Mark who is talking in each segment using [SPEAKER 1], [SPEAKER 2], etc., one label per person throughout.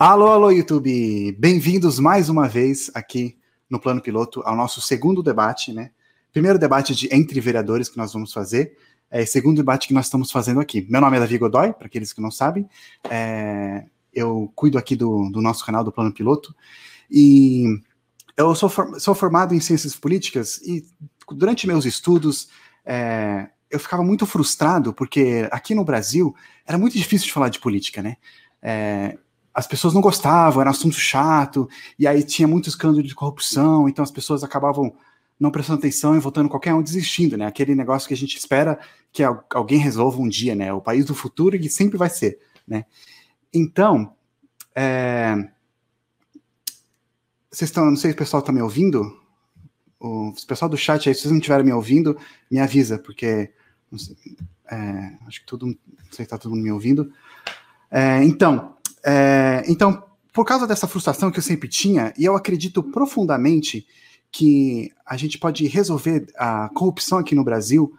[SPEAKER 1] Alô, alô, YouTube! Bem-vindos mais uma vez aqui no Plano Piloto ao nosso segundo debate, né? Primeiro debate de entre vereadores que nós vamos fazer, é, segundo debate que nós estamos fazendo aqui. Meu nome é Davi Godoy, para aqueles que não sabem, é, eu cuido aqui do, do, nosso canal do Plano Piloto e eu sou, for, sou formado em ciências políticas e durante meus estudos é, eu ficava muito frustrado porque aqui no Brasil era muito difícil de falar de política, né? É, as pessoas não gostavam, era um assunto chato, e aí tinha muito escândalo de corrupção, então as pessoas acabavam não prestando atenção e votando qualquer um desistindo, né? Aquele negócio que a gente espera que alguém resolva um dia, né? O país do futuro e sempre vai ser, né? Então, é... vocês estão, não sei se o pessoal está me ouvindo, o, pessoal do chat aí, se vocês não estiverem me ouvindo, me avisa, porque sei, é, acho que todo, não sei se está todo mundo me ouvindo. É, então, é, então, por causa dessa frustração que eu sempre tinha, e eu acredito profundamente que a gente pode resolver a corrupção aqui no Brasil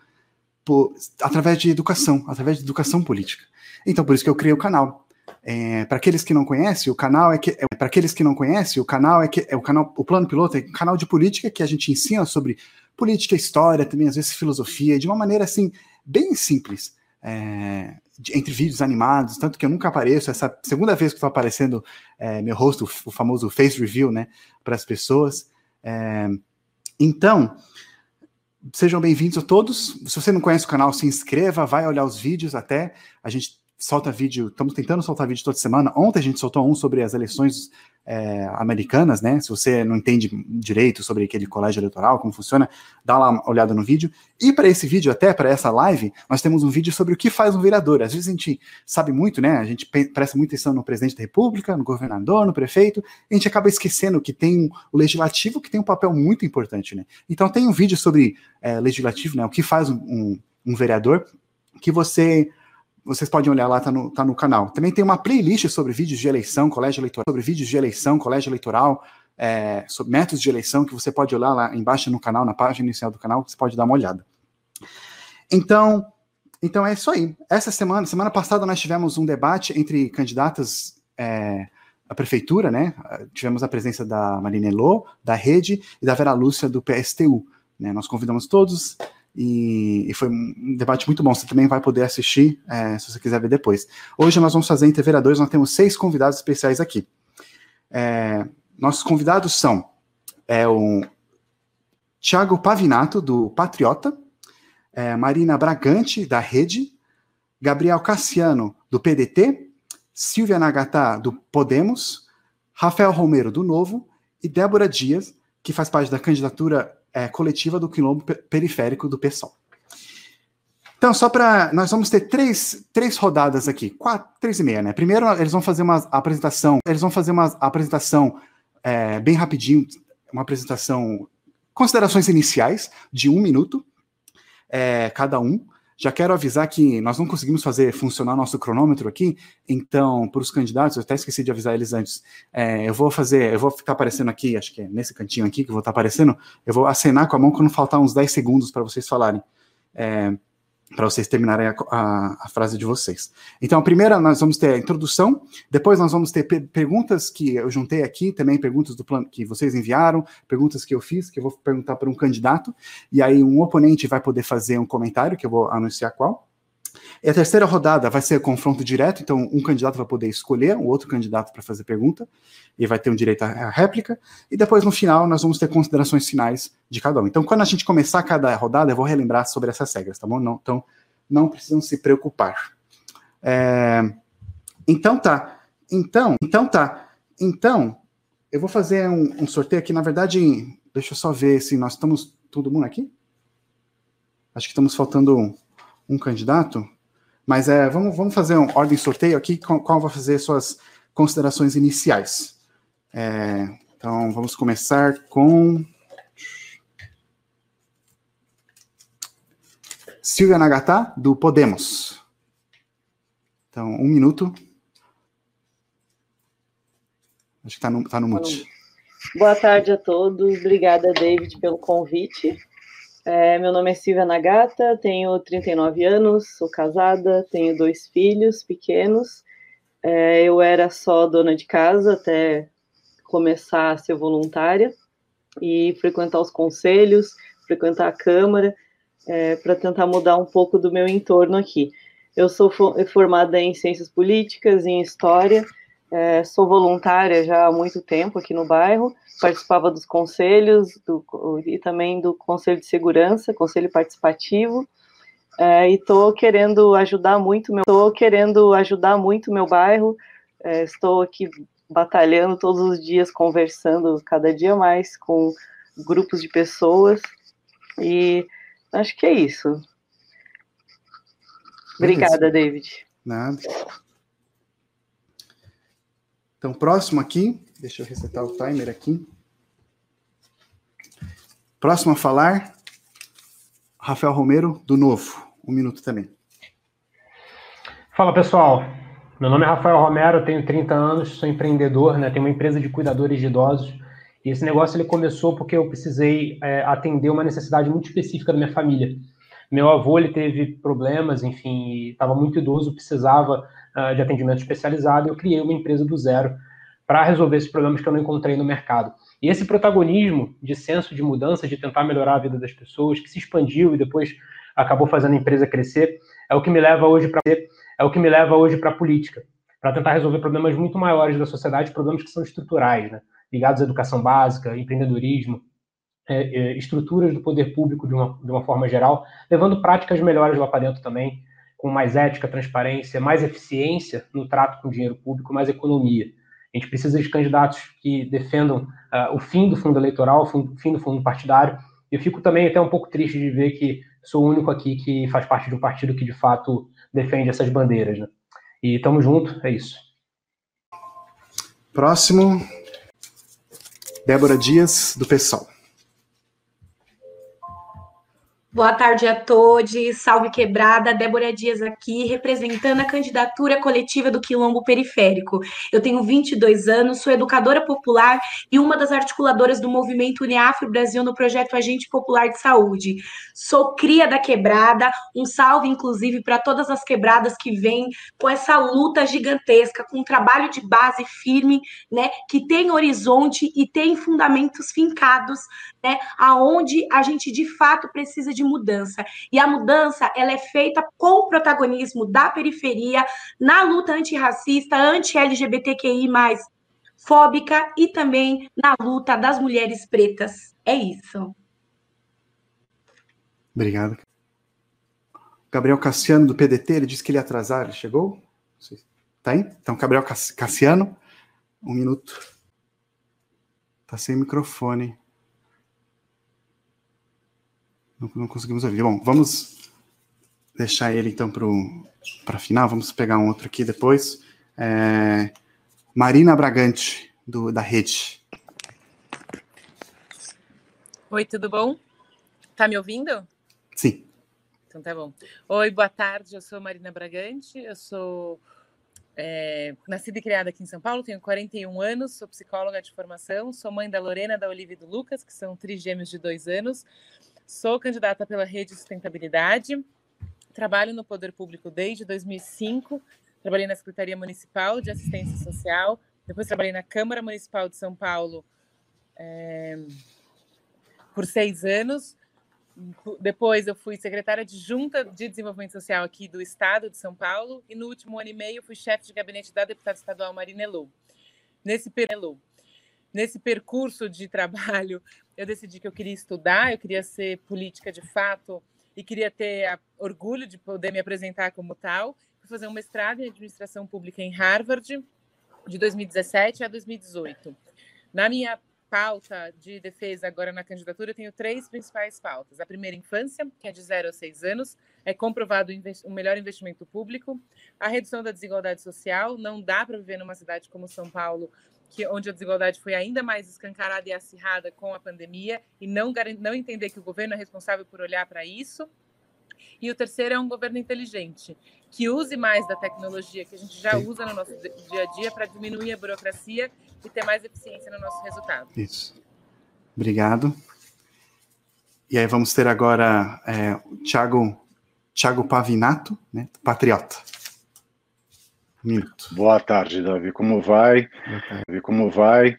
[SPEAKER 1] por, através de educação, através de educação política. Então, por isso que eu criei o canal. É, para aqueles que não conhecem, o canal é que é, para aqueles que não conhecem, o canal é que é o canal, o Plano Piloto é um canal de política que a gente ensina sobre política, história, também às vezes filosofia, de uma maneira assim bem simples. É, entre vídeos animados, tanto que eu nunca apareço, essa segunda vez que estou aparecendo é, meu rosto, o famoso face review, né, para as pessoas. É, então, sejam bem-vindos a todos. Se você não conhece o canal, se inscreva, vai olhar os vídeos até. A gente solta vídeo, estamos tentando soltar vídeo toda semana. Ontem a gente soltou um sobre as eleições é, americanas, né? Se você não entende direito sobre aquele colégio eleitoral, como funciona, dá lá uma olhada no vídeo. E para esse vídeo, até para essa live, nós temos um vídeo sobre o que faz um vereador. Às vezes a gente sabe muito, né? A gente presta muita atenção no presidente da República, no governador, no prefeito, a gente acaba esquecendo que tem o legislativo que tem um papel muito importante, né? Então tem um vídeo sobre é, legislativo, né? O que faz um, um, um vereador, que você vocês podem olhar lá, tá no, tá no canal. Também tem uma playlist sobre vídeos de eleição, colégio eleitoral, sobre vídeos de eleição, colégio eleitoral, é, sobre métodos de eleição, que você pode olhar lá embaixo no canal, na página inicial do canal, você pode dar uma olhada. Então, então é isso aí. Essa semana, semana passada, nós tivemos um debate entre candidatas é, à prefeitura, né? Tivemos a presença da Marina Elô, da Rede, e da Vera Lúcia, do PSTU. Né? Nós convidamos todos e, e, foi um debate muito bom. Você também vai poder assistir é, se você quiser ver depois. Hoje nós vamos fazer entre vereadores, nós temos seis convidados especiais aqui. É, nossos convidados são é, o Tiago Pavinato, do Patriota, é, Marina Bragante, da Rede, Gabriel Cassiano, do PDT, Silvia Nagatá, do Podemos, Rafael Romero, do Novo, e Débora Dias, que faz parte da candidatura é, coletiva do quilombo periférico do PSOL. Então, só para. Nós vamos ter três, três rodadas aqui, quatro, três e meia, né? Primeiro, eles vão fazer uma apresentação. Eles vão fazer uma apresentação é, bem rapidinho, uma apresentação. Considerações iniciais de um minuto, é, cada um. Já quero avisar que nós não conseguimos fazer funcionar nosso cronômetro aqui, então, para os candidatos, eu até esqueci de avisar eles antes. É, eu vou fazer, eu vou ficar aparecendo aqui, acho que é nesse cantinho aqui que eu vou estar aparecendo, eu vou acenar com a mão quando faltar uns 10 segundos para vocês falarem. É, para vocês terminarem a, a, a, frase de vocês. Então, a primeira nós vamos ter a introdução, depois nós vamos ter perguntas que eu juntei aqui, também perguntas do plano que vocês enviaram, perguntas que eu fiz, que eu vou perguntar para um candidato, e aí um oponente vai poder fazer um comentário, que eu vou anunciar qual. E a terceira rodada vai ser confronto direto, então um candidato vai poder escolher o outro candidato para fazer pergunta, e vai ter um direito à réplica, e depois no final nós vamos ter considerações finais de cada um. Então, quando a gente começar cada rodada, eu vou relembrar sobre essas regras, tá bom? Não, então, não precisam se preocupar. É, então tá. Então, então tá. Então, eu vou fazer um, um sorteio aqui. Na verdade, deixa eu só ver se nós estamos todo mundo aqui. Acho que estamos faltando um, um candidato. Mas é, vamos, vamos fazer um ordem de sorteio aqui, qual, vai fazer suas considerações iniciais. É, então, vamos começar com. Silvia Nagatá, do Podemos. Então, um minuto. Acho que está no, tá no mute.
[SPEAKER 2] Boa tarde a todos. Obrigada, David, pelo convite. É, meu nome é Silvia Nagata, tenho 39 anos, sou casada, tenho dois filhos pequenos É, eu era só dona de casa até começar a ser voluntária e frequentar os conselhos, frequentar a Câmara, é, para tentar mudar um pouco do meu entorno aqui. Eu sou formada em Ciências Políticas, em História, é, sou voluntária já há muito tempo aqui no bairro, participava dos conselhos do, e também do Conselho de Segurança, Conselho Participativo, é, e estou querendo ajudar muito meu, estou querendo ajudar muito meu bairro. É, estou aqui batalhando todos os dias, conversando cada dia mais com grupos de pessoas e acho que é isso. Obrigada, David.
[SPEAKER 1] Nada. Então, próximo aqui, deixa eu resetar o timer aqui. Próximo a falar, Rafael Romero, do Novo um minuto também.
[SPEAKER 3] Fala pessoal, meu nome é Rafael Romero, tenho 30 anos, sou empreendedor, né? tenho uma empresa de cuidadores de idosos. E esse negócio ele começou porque eu precisei é, atender uma necessidade muito específica da minha família. Meu avô ele teve problemas, enfim, estava muito idoso, precisava uh, de atendimento especializado. Eu criei uma empresa do zero para resolver esses problemas que eu não encontrei no mercado. E esse protagonismo de senso de mudança, de tentar melhorar a vida das pessoas, que se expandiu e depois acabou fazendo a empresa crescer, é o que me leva hoje para é o que me leva hoje para a política, para tentar resolver problemas muito maiores da sociedade, problemas que são estruturais, né? ligados à educação básica, empreendedorismo, é, é, estruturas do poder público de uma, de uma forma geral, levando práticas melhores lá para dentro também, com mais ética, transparência, mais eficiência no trato com o dinheiro público, mais economia. A gente precisa de candidatos que defendam uh, o fim do fundo eleitoral, o fim do fundo partidário. Eu fico também até um pouco triste de ver que sou o único aqui que faz parte de um partido que de fato defende essas bandeiras, né? E estamos juntos, é isso.
[SPEAKER 1] Próximo, Débora Dias, do PSOL.
[SPEAKER 4] Boa tarde a todos, salve quebrada, Débora Dias aqui, representando a candidatura coletiva do Quilombo Periférico. Eu tenho 22 anos, sou educadora popular e uma das articuladoras do movimento Uniafro Brasil no projeto Agente Popular de Saúde. Sou cria da quebrada, um salve inclusive para todas as quebradas que vêm com essa luta gigantesca, com um trabalho de base firme, né, que tem horizonte e tem fundamentos fincados, né, aonde a gente de fato precisa de mudança. E a mudança, ela é feita com o protagonismo da periferia na luta antirracista, anti-LGBTQI+, fóbica e também na luta das mulheres pretas. É isso.
[SPEAKER 1] Obrigado. Gabriel Cassiano, do PDT, ele disse que ele ia atrasar, ele chegou? Tá aí? Então, Gabriel Cassiano, um minuto. Tá sem microfone. Não, não conseguimos ouvir. Bom, vamos deixar ele então para a final. Vamos pegar um outro aqui depois. É, Marina Bragante, do, da Rede.
[SPEAKER 5] Oi, tudo bom? Tá me ouvindo?
[SPEAKER 1] Sim.
[SPEAKER 5] Então tá bom. Oi, boa tarde. Eu sou Marina Bragante. Eu sou é, nascida e criada aqui em São Paulo, tenho 41 anos, sou psicóloga de formação, sou mãe da Lorena, da Olivia e do Lucas, que são trigêmeos de dois anos. Sou candidata pela Rede Sustentabilidade, trabalho no Poder Público desde 2005, trabalhei na Secretaria Municipal de Assistência Social, depois trabalhei na Câmara Municipal de São Paulo é, por seis anos, depois eu fui secretária de Junta de Desenvolvimento Social aqui do Estado de São Paulo. E no último ano e meio fui chefe de gabinete da deputada estadual Marina Elou. Nesse período, nesse percurso de trabalho, eu decidi que eu queria estudar, eu queria ser política de fato e queria ter a, orgulho de poder me apresentar como tal. Fui fazer um mestrado em administração pública em Harvard de 2017 a 2018. Na minha pauta de defesa agora na candidatura, eu tenho três principais pautas. A primeira, infância, que é de 0 a 6 anos, é comprovado o melhor investimento público. A redução da desigualdade social, não dá para viver numa cidade como São Paulo que, onde a desigualdade foi ainda mais escancarada e acirrada com a pandemia, e não, não entender que o governo é responsável por olhar para isso. E o terceiro é um governo inteligente, que use mais da tecnologia que a gente já usa no nosso dia a dia para diminuir a burocracia e ter mais eficiência no nosso resultado.
[SPEAKER 1] Isso. Obrigado. E aí vamos ter agora é, o Thiago, Thiago Pavinato, né, patriota. Minuto.
[SPEAKER 6] Boa tarde, Davi. Como vai? Davi, como vai?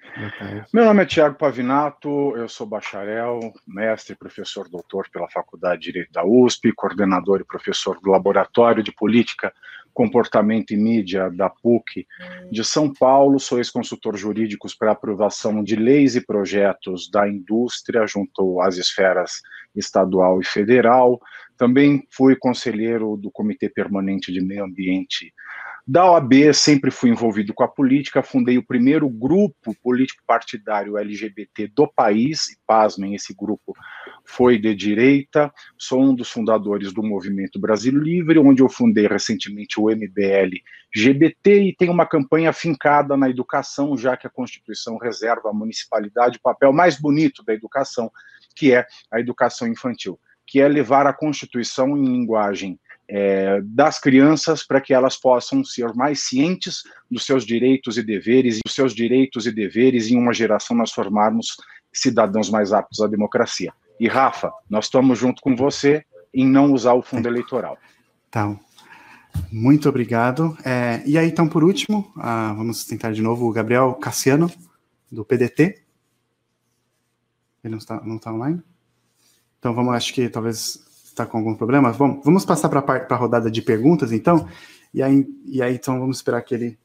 [SPEAKER 6] Meu nome é Tiago Pavinato, eu sou bacharel, mestre, professor, doutor pela Faculdade de Direito da USP, coordenador e professor do Laboratório de Política, Comportamento e Mídia da PUC de São Paulo. Sou ex-consultor jurídico para aprovação de leis e projetos da indústria junto às esferas estadual e federal. Também fui conselheiro do Comitê Permanente de Meio Ambiente da OAB, sempre fui envolvido com a política, fundei o primeiro grupo político partidário LGBT do país, e pasmem, esse grupo foi de direita, sou um dos fundadores do Movimento Brasil Livre, onde eu fundei recentemente o MBL GBT e tenho uma campanha fincada na educação, já que a Constituição reserva à municipalidade o papel mais bonito da educação, que é a educação infantil, que é levar a Constituição em linguagem é, das crianças para que elas possam ser mais cientes dos seus direitos e deveres, e dos seus direitos e deveres em uma geração nós formarmos cidadãos mais aptos à democracia. E Rafa, nós estamos junto com você em não usar o fundo eleitoral.
[SPEAKER 1] Então, muito obrigado. É, e aí, então, por último, ah, vamos tentar de novo o Gabriel Cassiano, do PDT. Ele não está, não está online? Então, vamos, acho que talvez está com algum problema. Bom, vamos passar para a rodada de perguntas, então. E aí, e aí, então, vamos esperar que ele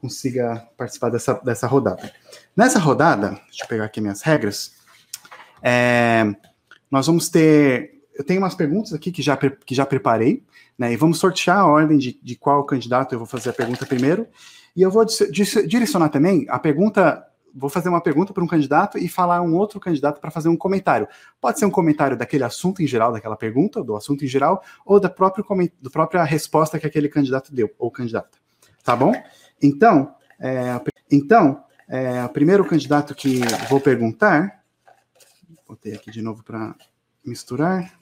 [SPEAKER 1] consiga participar dessa, dessa rodada. Nessa rodada, deixa eu pegar aqui minhas regras. É, nós vamos ter. Eu tenho umas perguntas aqui que já, que já preparei, né? E vamos sortear a ordem de, de qual candidato eu vou fazer a pergunta primeiro. E eu vou direcionar também a pergunta vou fazer uma pergunta para um candidato e falar um outro candidato para fazer um comentário. Pode ser um comentário daquele assunto em geral, daquela pergunta, do assunto em geral, ou da própria, da própria resposta que aquele candidato deu, ou candidata. Tá bom? Então, é, então é, o primeiro candidato que vou perguntar, botei aqui de novo para misturar,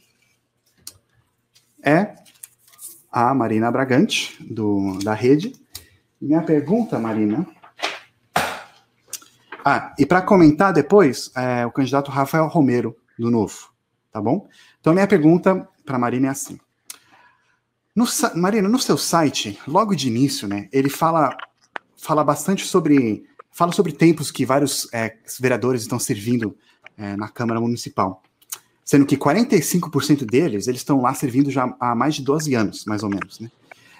[SPEAKER 1] é a Marina Bragante, do, da rede. Minha pergunta, Marina, ah, e para comentar depois, é, o candidato Rafael Romero, do Novo, tá bom? Então, minha pergunta para Marina é assim. No, Marina, no seu site, logo de início, né, ele fala, fala bastante sobre, fala sobre tempos que vários é, vereadores estão servindo é, na Câmara Municipal, sendo que 45% deles, eles estão lá servindo já há mais de 12 anos, mais ou menos, né?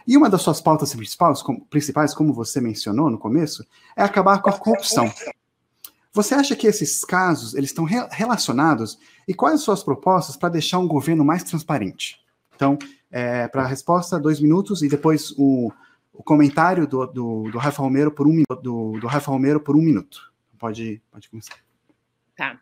[SPEAKER 1] E uma das suas pautas principais, como, principais, como você mencionou no começo, é acabar com a corrupção. Você acha que esses casos eles estão re relacionados? E quais as suas propostas para deixar um governo mais transparente? Então, é, para a resposta, dois minutos, e depois o, o comentário do, do, do Rafa Romero por um. Do, do Rafa Romero por um minuto. Pode, pode começar.
[SPEAKER 5] Tá.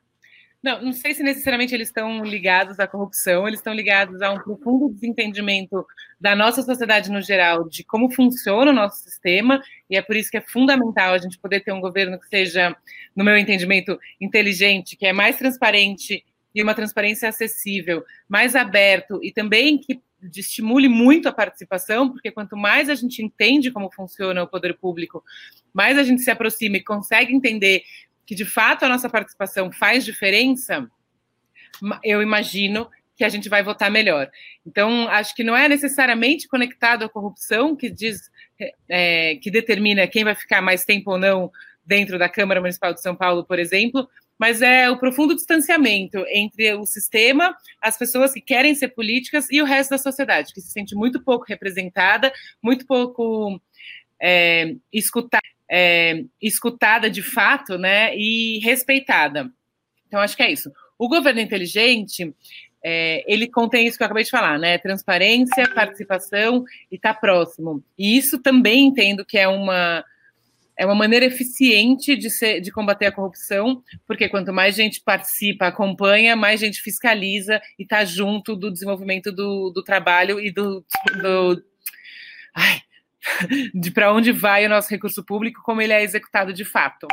[SPEAKER 5] Não, não sei se necessariamente eles estão ligados à corrupção, eles estão ligados a um profundo desentendimento da nossa sociedade no geral, de como funciona o nosso sistema, e é por isso que é fundamental a gente poder ter um governo que seja, no meu entendimento, inteligente, que é mais transparente e uma transparência acessível, mais aberto e também que estimule muito a participação, porque quanto mais a gente entende como funciona o poder público, mais a gente se aproxima e consegue entender que de fato a nossa participação faz diferença, eu imagino que a gente vai votar melhor. Então, acho que não é necessariamente conectado à corrupção que diz é, que determina quem vai ficar mais tempo ou não dentro da Câmara Municipal de São Paulo, por exemplo, mas é o profundo distanciamento entre o sistema, as pessoas que querem ser políticas e o resto da sociedade, que se sente muito pouco representada, muito pouco é, escutada é, escutada de fato, né, e respeitada. Então, acho que é isso. O governo inteligente, é, ele contém isso que eu acabei de falar, né, transparência, participação e estar tá próximo. E isso também entendo que é uma é uma maneira eficiente de, ser, de combater a corrupção, porque quanto mais gente participa, acompanha, mais gente fiscaliza e está junto do desenvolvimento do, do trabalho e do, do ai, de para onde vai o nosso recurso público, como ele é executado de fato.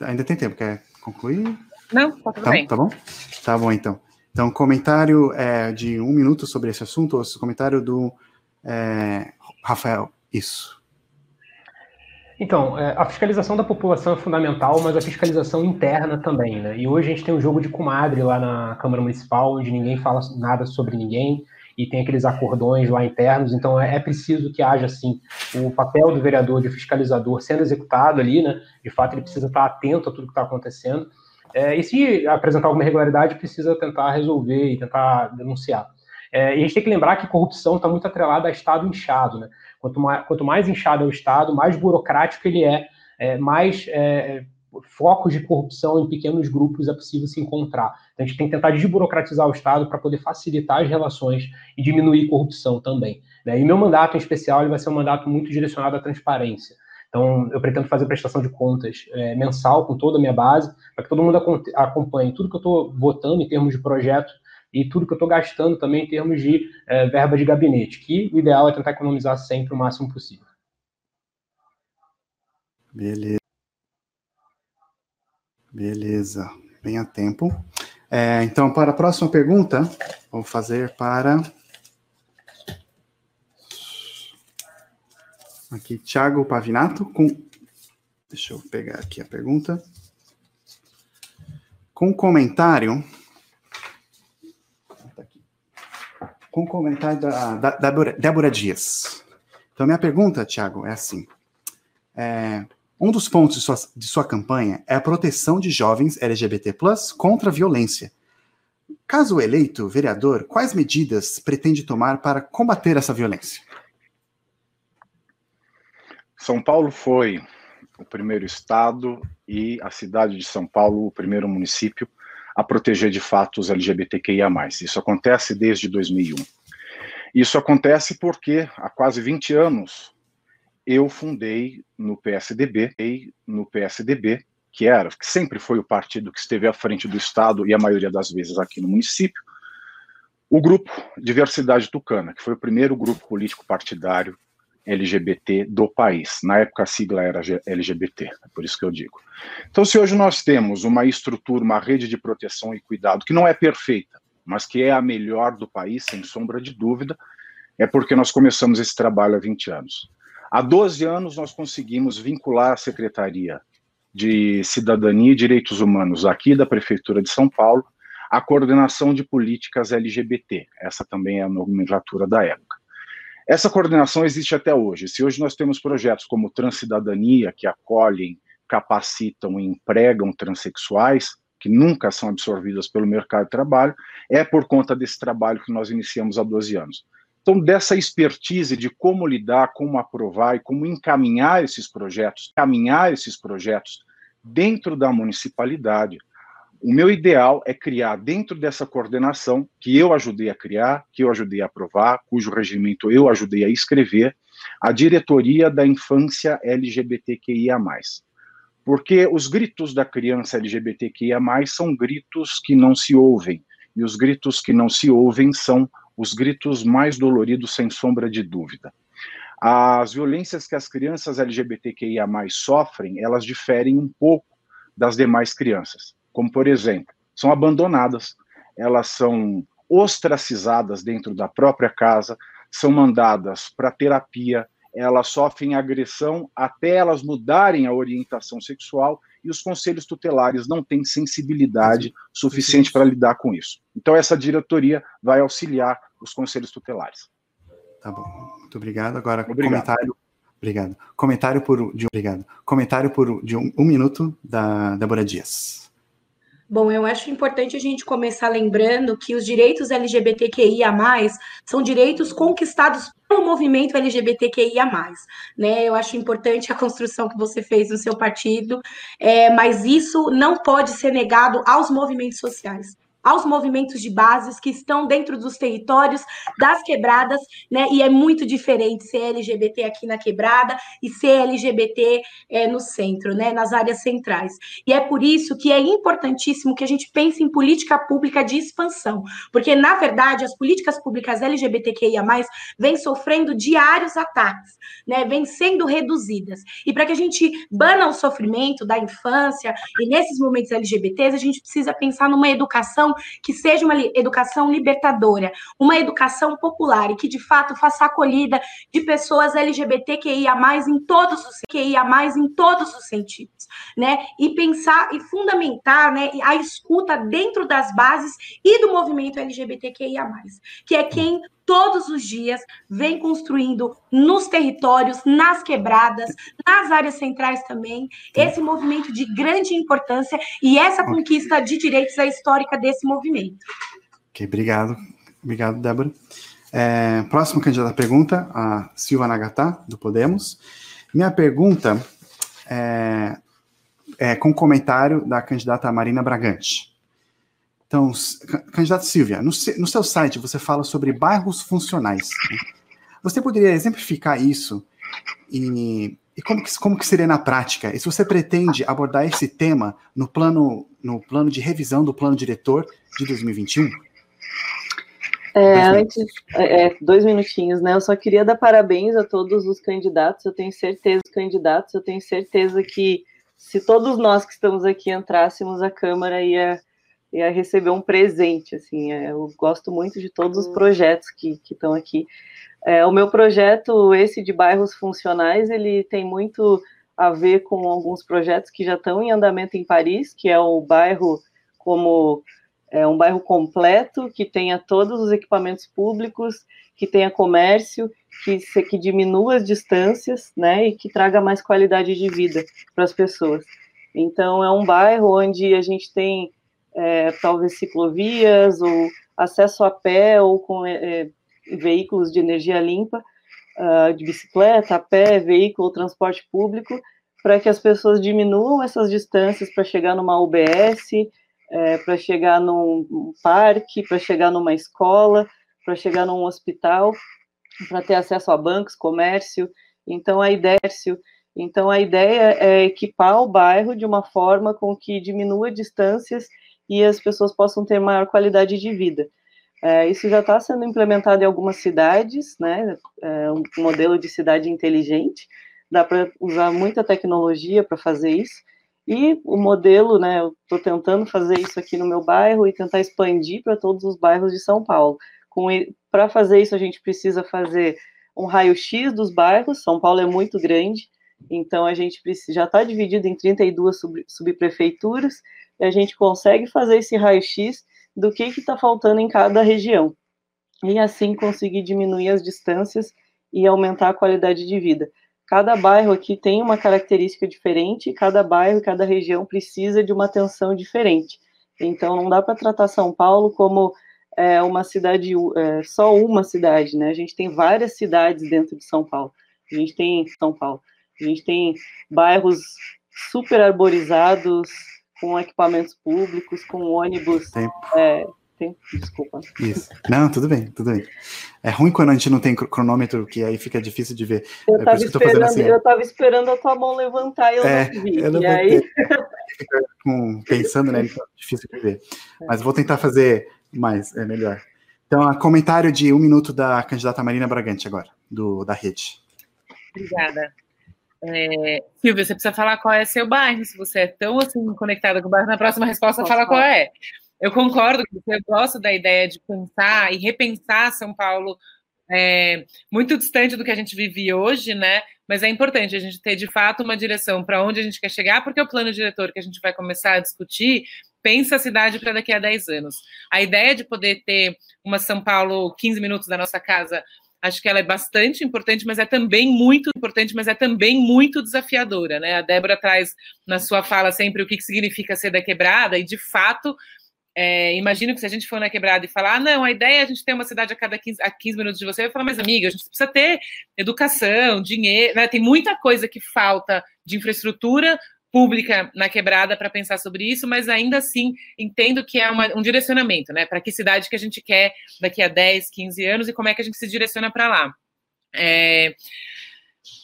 [SPEAKER 1] Ainda tem tempo, quer concluir?
[SPEAKER 5] Não, tá tudo
[SPEAKER 1] tá,
[SPEAKER 5] bem.
[SPEAKER 1] Tá bom? Tá bom, então. Então, comentário é, de um minuto sobre esse assunto, ou comentário do é, Rafael. Isso.
[SPEAKER 3] Então, é, a fiscalização da população é fundamental, mas a fiscalização interna também, né? E hoje a gente tem um jogo de comadre lá na Câmara Municipal, onde ninguém fala nada sobre ninguém, e tem aqueles acordões lá internos, então é, é preciso que haja, assim, o papel do vereador de fiscalizador sendo executado ali, né? De fato, ele precisa estar atento a tudo que está acontecendo, é, e se apresentar alguma irregularidade, precisa tentar resolver e tentar denunciar. É, e a gente tem que lembrar que corrupção está muito atrelada a Estado inchado, né? Quanto mais, quanto mais inchado é o Estado, mais burocrático ele é, é mais é, focos de corrupção em pequenos grupos é possível se encontrar. Então, a gente tem que tentar desburocratizar o Estado para poder facilitar as relações e diminuir corrupção também. Né? E meu mandato em especial ele vai ser um mandato muito direcionado à transparência. Então, eu pretendo fazer prestação de contas é, mensal com toda a minha base, para que todo mundo acompanhe tudo que eu estou votando em termos de projeto e tudo que eu estou gastando também em termos de é, verba de gabinete, que o ideal é tentar economizar sempre o máximo possível.
[SPEAKER 1] Beleza. Beleza. Bem a tempo. É, então, para a próxima pergunta, vou fazer para. Aqui, Thiago Pavinato, com. Deixa eu pegar aqui a pergunta. Com comentário com o comentário da, da, da Débora Dias. Então, minha pergunta, Tiago, é assim: é, um dos pontos de sua, de sua campanha é a proteção de jovens LGBT contra a violência. Caso eleito vereador, quais medidas pretende tomar para combater essa violência?
[SPEAKER 6] São Paulo foi o primeiro estado e a cidade de São Paulo o primeiro município a proteger de fato os LGBTQIA+. Isso acontece desde 2001. Isso acontece porque há quase 20 anos eu fundei no PSDB, no PSDB, que era, que sempre foi o partido que esteve à frente do Estado e a maioria das vezes aqui no município, o grupo Diversidade Tucana, que foi o primeiro grupo político partidário LGBT do país. Na época a sigla era LGBT, é por isso que eu digo. Então, se hoje nós temos uma estrutura, uma rede de proteção e cuidado que não é perfeita, mas que é a melhor do país, sem sombra de dúvida, é porque nós começamos esse trabalho há 20 anos. Há 12 anos nós conseguimos vincular a Secretaria de Cidadania e Direitos Humanos aqui da Prefeitura de São Paulo à coordenação de políticas LGBT. Essa também é a nomenclatura da época. Essa coordenação existe até hoje. Se hoje nós temos projetos como Transcidadania, que acolhem, capacitam e empregam transexuais, que nunca são absorvidas pelo mercado de trabalho, é por conta desse trabalho que nós iniciamos há 12 anos. Então, dessa expertise de como lidar, como aprovar e como encaminhar esses projetos, caminhar esses projetos dentro da municipalidade, o meu ideal é criar dentro dessa coordenação, que eu ajudei a criar, que eu ajudei a aprovar, cujo regimento eu ajudei a escrever, a diretoria da infância LGBTQIA. Porque os gritos da criança LGBTQIA são gritos que não se ouvem, e os gritos que não se ouvem são os gritos mais doloridos, sem sombra de dúvida. As violências que as crianças LGBTQIA sofrem, elas diferem um pouco das demais crianças como por exemplo, são abandonadas, elas são ostracizadas dentro da própria casa, são mandadas para terapia, elas sofrem agressão até elas mudarem a orientação sexual e os conselhos tutelares não têm sensibilidade suficiente para lidar com isso. Então essa diretoria vai auxiliar os conselhos tutelares.
[SPEAKER 1] Tá bom. Muito obrigado. Agora obrigado. comentário. Obrigado. Comentário por de obrigado. Comentário por de um, um minuto da Débora Dias.
[SPEAKER 4] Bom, eu acho importante a gente começar lembrando que os direitos LGBTQIA+, são direitos conquistados pelo movimento LGBTQIA+. Né? Eu acho importante a construção que você fez no seu partido, é, mas isso não pode ser negado aos movimentos sociais aos movimentos de bases que estão dentro dos territórios das quebradas, né? E é muito diferente ser LGBT aqui na quebrada e ser LGBT é, no centro, né? Nas áreas centrais. E é por isso que é importantíssimo que a gente pense em política pública de expansão, porque na verdade as políticas públicas LGBTQIA+ vêm sofrendo diários ataques, né? Vêm sendo reduzidas. E para que a gente bana o sofrimento da infância e nesses momentos LGBTs, a gente precisa pensar numa educação educação que seja uma educação libertadora, uma educação popular e que de fato faça acolhida de pessoas LGBTQIA+ em todos os QIA+ em todos os sentidos, né? E pensar e fundamentar, né, a escuta dentro das bases e do movimento LGBTQIA+, que é quem todos os dias vem construindo nos territórios, nas quebradas, nas áreas centrais também, esse movimento de grande importância e essa conquista de direitos é histórica desse movimento.
[SPEAKER 1] Ok, obrigado. Obrigado, Débora. É, próximo candidato à pergunta, a Silva Nagatá, do Podemos. Minha pergunta é, é com comentário da candidata Marina Bragante. Então, candidato Silvia, no, no seu site você fala sobre bairros funcionais. Né? Você poderia exemplificar isso e, e como, que, como que seria na prática? E se você pretende abordar esse tema no plano, no plano de revisão do plano diretor de 2021?
[SPEAKER 2] É, antes, é, é, dois minutinhos, né? Eu só queria dar parabéns a todos os candidatos. Eu tenho certeza, candidatos, eu tenho certeza que se todos nós que estamos aqui entrássemos, a Câmara ia e a receber um presente, assim, é, eu gosto muito de todos os projetos que estão aqui. É, o meu projeto, esse de bairros funcionais, ele tem muito a ver com alguns projetos que já estão em andamento em Paris, que é o bairro como é um bairro completo, que tenha todos os equipamentos públicos, que tenha comércio, que, que diminua as distâncias, né, e que traga mais qualidade de vida para as pessoas. Então, é um bairro onde a gente tem é, talvez ciclovias ou acesso a pé ou com é, é, veículos de energia limpa, uh, de bicicleta, a pé, veículo, transporte público, para que as pessoas diminuam essas distâncias para chegar numa UBS, é, para chegar num parque, para chegar numa escola, para chegar num hospital, para ter acesso a bancos, comércio. Então a ideia, então a ideia é equipar o bairro de uma forma com que diminua distâncias e as pessoas possam ter maior qualidade de vida. É, isso já está sendo implementado em algumas cidades, né? É um modelo de cidade inteligente. Dá para usar muita tecnologia para fazer isso. E o modelo, né? Eu estou tentando fazer isso aqui no meu bairro e tentar expandir para todos os bairros de São Paulo. Para fazer isso, a gente precisa fazer um raio-x dos bairros. São Paulo é muito grande, então a gente já está dividido em 32 sub, subprefeituras e a gente consegue fazer esse raio-x do que está faltando em cada região. E assim conseguir diminuir as distâncias e aumentar a qualidade de vida. Cada bairro aqui tem uma característica diferente, cada bairro, cada região precisa de uma atenção diferente. Então, não dá para tratar São Paulo como é, uma cidade, é, só uma cidade, né? A gente tem várias cidades dentro de São Paulo. A gente tem São Paulo, a gente tem bairros super arborizados, com equipamentos públicos, com ônibus. Tempo. É, tempo, desculpa.
[SPEAKER 1] Isso. Não, tudo bem, tudo bem. É ruim quando a gente não tem cronômetro, que aí fica difícil de ver.
[SPEAKER 2] Eu estava é esperando, assim, eu tava esperando a tua mão levantar e eu é, não vi. Eu não e aí...
[SPEAKER 1] com, pensando, né? Então é difícil de ver. Mas vou tentar fazer mais, é melhor. Então, a comentário de um minuto da candidata Marina Bragante agora, do, da rede.
[SPEAKER 5] Obrigada. É, Silvia, você precisa falar qual é seu bairro, se você é tão assim conectada com o bairro, na próxima resposta fala qual é. Eu concordo que você gosta da ideia de pensar e repensar São Paulo é, muito distante do que a gente vive hoje, né? Mas é importante a gente ter de fato uma direção para onde a gente quer chegar, porque o plano diretor que a gente vai começar a discutir pensa a cidade para daqui a 10 anos. A ideia de poder ter uma São Paulo 15 minutos da nossa casa acho que ela é bastante importante, mas é também muito importante, mas é também muito desafiadora, né? A Débora traz na sua fala sempre o que, significa ser da quebrada, e de fato, é, imagino que se a gente for na quebrada e falar, ah, não, a ideia é a gente ter uma cidade a cada 15, a 15 minutos de você, vai falar, mas amiga, a gente precisa ter educação, dinheiro, né? tem muita coisa que falta de infraestrutura pública na quebrada para pensar sobre isso, mas ainda assim entendo que é uma, um direcionamento, né? Para que cidade que a gente quer daqui a 10, 15 anos e como é que a gente se direciona para lá. É,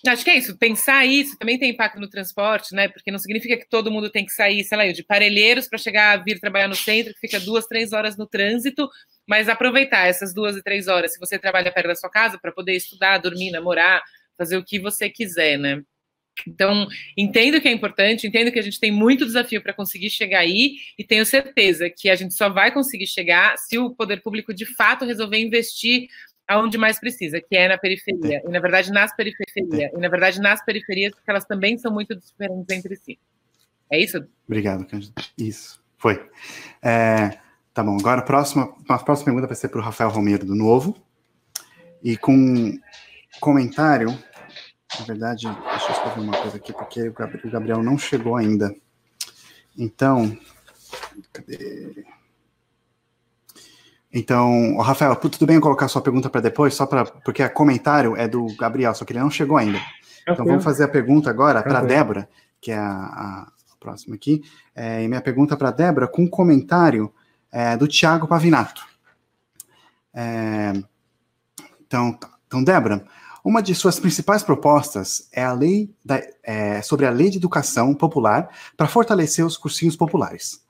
[SPEAKER 5] acho que é isso, pensar isso também tem impacto no transporte, né? Porque não significa que todo mundo tem que sair, sei lá, de Parelheiros para chegar, vir trabalhar no centro, que fica duas, três horas no trânsito, mas aproveitar essas duas e três horas, se você trabalha perto da sua casa, para poder estudar, dormir, namorar, fazer o que você quiser, né? Então, entendo que é importante, entendo que a gente tem muito desafio para conseguir chegar aí e tenho certeza que a gente só vai conseguir chegar se o poder público de fato resolver investir aonde mais precisa, que é na periferia. E na verdade nas periferias, e na verdade nas periferias, porque elas também são muito diferentes entre si. É isso?
[SPEAKER 1] Obrigado, Cândido. Isso, foi. É, tá bom, agora a próxima, a próxima pergunta vai ser para o Rafael Romero, do Novo. E com comentário, na verdade, deixa eu escrever uma coisa aqui, porque o Gabriel não chegou ainda. Então, cadê? Então, Rafael, tudo bem eu colocar sua pergunta para depois, só para porque o comentário é do Gabriel, só que ele não chegou ainda. Então, vamos fazer a pergunta agora para a Débora, que é a, a próxima aqui. É, e minha pergunta para a Débora, com um comentário é, do Tiago Pavinato. É, então, então, Débora, uma de suas principais propostas é a lei da, é, sobre a lei de educação popular para fortalecer os cursinhos populares.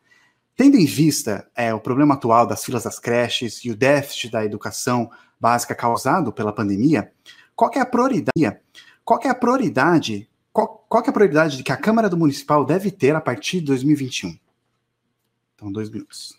[SPEAKER 1] Tendo em vista é, o problema atual das filas das creches e o déficit da educação básica causado pela pandemia, qual é a prioridade? Qual é a prioridade? Qual, qual é a prioridade que a Câmara do Municipal deve ter a partir de 2021? Então, dois minutos.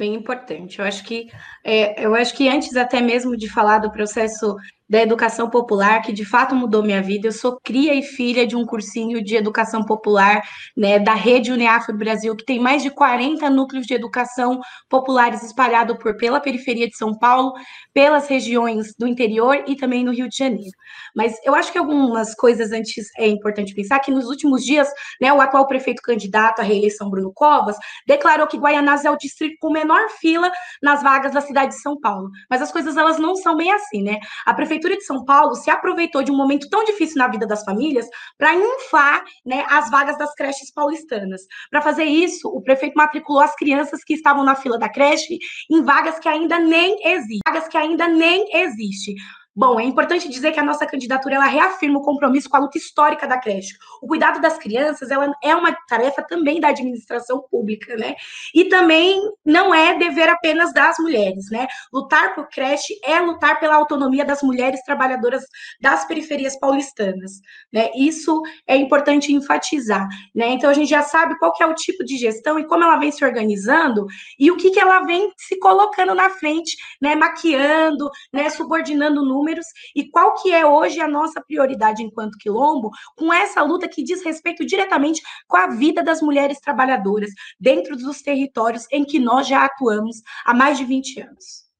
[SPEAKER 4] Bem importante. Eu acho que é, eu acho que antes até mesmo de falar do processo da educação popular, que de fato mudou minha vida. Eu sou cria e filha de um cursinho de educação popular, né, da Rede Uneafro Brasil, que tem mais de 40 núcleos de educação populares espalhados por pela periferia de São Paulo, pelas regiões do interior e também no Rio de Janeiro. Mas eu acho que algumas coisas antes é importante pensar que nos últimos dias, né, o atual prefeito candidato à reeleição Bruno Covas declarou que Guaianás é o distrito com menor fila nas vagas da cidade de São Paulo. Mas as coisas elas não são bem assim, né? A prefeitura Prefeitura de São Paulo se aproveitou de um momento tão difícil na vida das famílias para inflar né, as vagas das creches paulistanas. Para fazer isso, o prefeito matriculou as crianças que estavam na fila da creche em vagas que ainda nem existem. Vagas que ainda nem existem. Bom, é importante dizer que a nossa candidatura ela reafirma o compromisso com a luta histórica da creche. O cuidado das crianças ela é uma tarefa também da administração pública, né? E também não é dever apenas das mulheres, né? Lutar por creche é lutar pela autonomia das mulheres trabalhadoras das periferias paulistanas, né? Isso é importante enfatizar, né? Então a gente já sabe qual que é o tipo de gestão e como ela vem se organizando e o que que ela vem se colocando na frente, né? Maquiando, né? Subordinando números números e qual que é hoje a nossa prioridade enquanto quilombo com essa luta que diz respeito diretamente com a vida das mulheres trabalhadoras dentro dos territórios em que nós já atuamos há mais de 20 anos.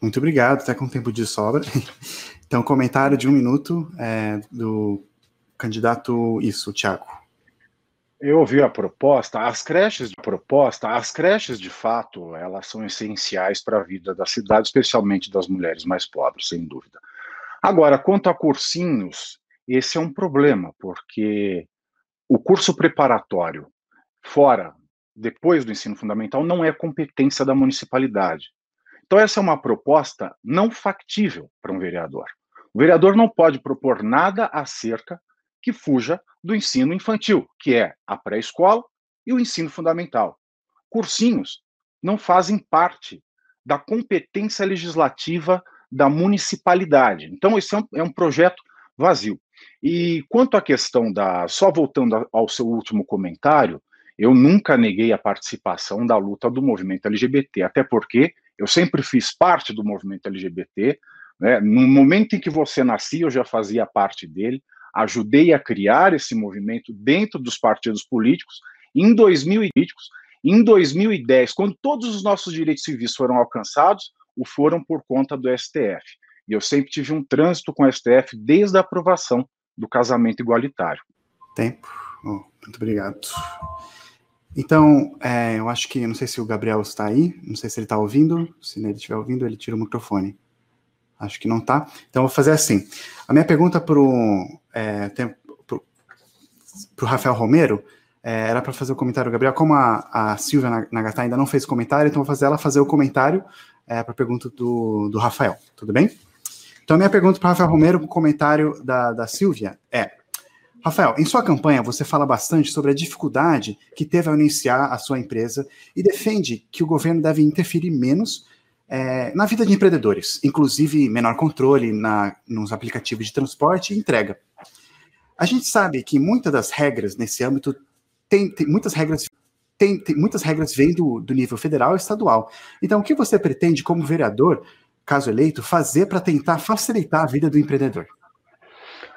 [SPEAKER 1] Muito obrigado, está com tempo de sobra. Então, comentário de um minuto é, do candidato, isso, Tiago.
[SPEAKER 6] Eu ouvi a proposta, as creches de proposta, as creches de fato, elas são essenciais para a vida da cidade, especialmente das mulheres mais pobres, sem dúvida. Agora, quanto a cursinhos, esse é um problema, porque o curso preparatório fora, depois do ensino fundamental, não é competência da municipalidade. Então, essa é uma proposta não factível para um vereador. O vereador não pode propor nada acerca que fuja do ensino infantil, que é a pré-escola e o ensino fundamental. Cursinhos não fazem parte da competência legislativa da municipalidade. Então, esse é um, é um projeto vazio. E quanto à questão da. Só voltando ao seu último comentário, eu nunca neguei a participação da luta do movimento LGBT, até porque eu sempre fiz parte do movimento LGBT. Né? No momento em que você nascia, eu já fazia parte dele ajudei a criar esse movimento dentro dos partidos políticos. Em 2000, em 2010, quando todos os nossos direitos civis foram alcançados, o foram por conta do STF. E eu sempre tive um trânsito com o STF desde a aprovação do casamento igualitário.
[SPEAKER 1] Tempo. Oh, muito obrigado. Então, é, eu acho que, não sei se o Gabriel está aí, não sei se ele está ouvindo, se ele estiver ouvindo, ele tira o microfone. Acho que não está. Então, eu vou fazer assim. A minha pergunta para o é, Rafael Romero é, era para fazer o comentário, Gabriel. Como a, a Silvia Nagatá ainda não fez comentário, então vou fazer ela fazer o comentário é, para a pergunta do, do Rafael. Tudo bem? Então, a minha pergunta para o Rafael Romero, o comentário da, da Silvia é: Rafael, em sua campanha você fala bastante sobre a dificuldade que teve ao iniciar a sua empresa e defende que o governo deve interferir menos é, na vida de empreendedores, inclusive menor controle na, nos aplicativos de transporte e entrega. A gente sabe que muitas das regras nesse âmbito tem, tem muitas regras tem, tem, muitas regras vêm do, do nível federal e estadual. Então, o que você pretende, como vereador, caso eleito, fazer para tentar facilitar a vida do empreendedor?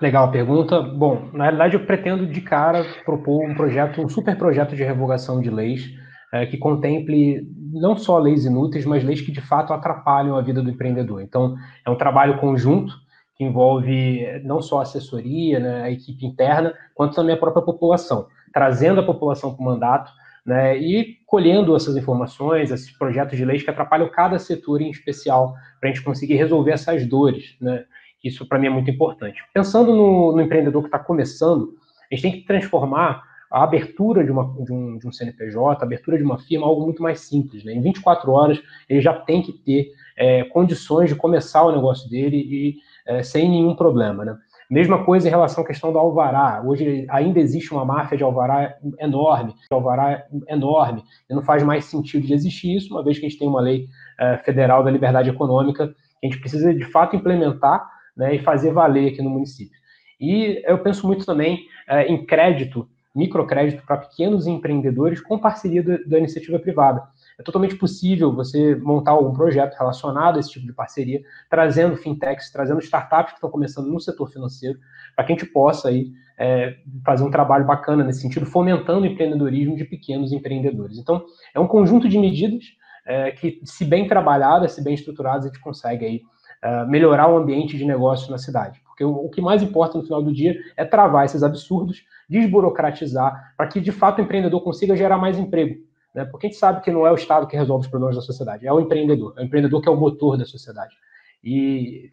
[SPEAKER 3] Legal a pergunta. Bom, na realidade, eu pretendo de cara propor um projeto, um super projeto de revogação de leis é, que contemple não só leis inúteis, mas leis que de fato atrapalham a vida do empreendedor. Então, é um trabalho conjunto que envolve não só a assessoria, né, a equipe interna, quanto também a própria população, trazendo a população para o mandato né, e colhendo essas informações, esses projetos de leis que atrapalham cada setor em especial, para a gente conseguir resolver essas dores. Né? Isso para mim é muito importante. Pensando no, no empreendedor que está começando, a gente tem que transformar a abertura de, uma, de, um, de um CNPJ, a abertura de uma firma, algo muito mais simples. Né? Em 24 horas, ele já tem que ter é, condições de começar o negócio dele e é, sem nenhum problema. Né? Mesma coisa em relação à questão do alvará. Hoje ainda existe uma máfia de alvará enorme, de alvará enorme, e não faz mais sentido de existir isso, uma vez que a gente tem uma lei é, federal da liberdade econômica que a gente precisa de fato implementar né, e fazer valer aqui no município. E eu penso muito também é, em crédito microcrédito para pequenos empreendedores com parceria da, da iniciativa privada. É totalmente possível você montar algum projeto relacionado a esse tipo de parceria, trazendo fintechs, trazendo startups que estão começando no setor financeiro, para que a gente possa aí, é, fazer um trabalho bacana nesse sentido, fomentando o empreendedorismo de pequenos empreendedores. Então, é um conjunto de medidas é, que, se bem trabalhadas, se bem estruturadas, a gente consegue aí, é, melhorar o ambiente de negócio na cidade. Porque o, o que mais importa no final do dia é travar esses absurdos desburocratizar, para que de fato o empreendedor consiga gerar mais emprego. Né? Porque a gente sabe que não é o Estado que resolve os problemas da sociedade, é o empreendedor. É o empreendedor que é o motor da sociedade. E,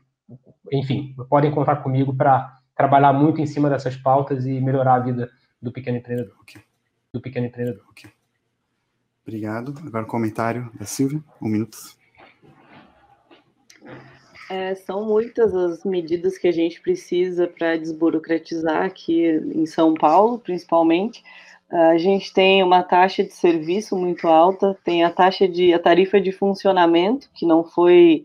[SPEAKER 3] enfim, podem contar comigo para trabalhar muito em cima dessas pautas e melhorar a vida do pequeno empreendedor. Okay. Do pequeno empreendedor. Okay.
[SPEAKER 1] Obrigado. Agora o comentário da Silvia, um minuto.
[SPEAKER 2] É, são muitas as medidas que a gente precisa para desburocratizar aqui em São Paulo, principalmente. A gente tem uma taxa de serviço muito alta, tem a taxa de a tarifa de funcionamento que não foi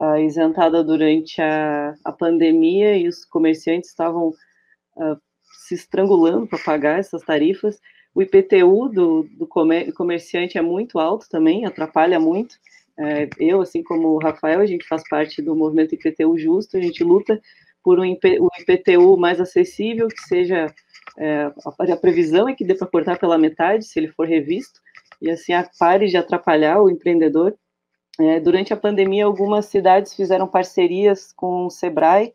[SPEAKER 2] uh, isentada durante a, a pandemia e os comerciantes estavam uh, se estrangulando para pagar essas tarifas. O IPTU do, do comer, comerciante é muito alto também, atrapalha muito. É, eu, assim como o Rafael, a gente faz parte do movimento IPTU Justo, a gente luta por um IPTU mais acessível, que seja é, a, previsão é que dê para cortar pela metade, se ele for revisto, e assim pare de atrapalhar o empreendedor. É, durante a pandemia, algumas cidades fizeram parcerias com o Sebrae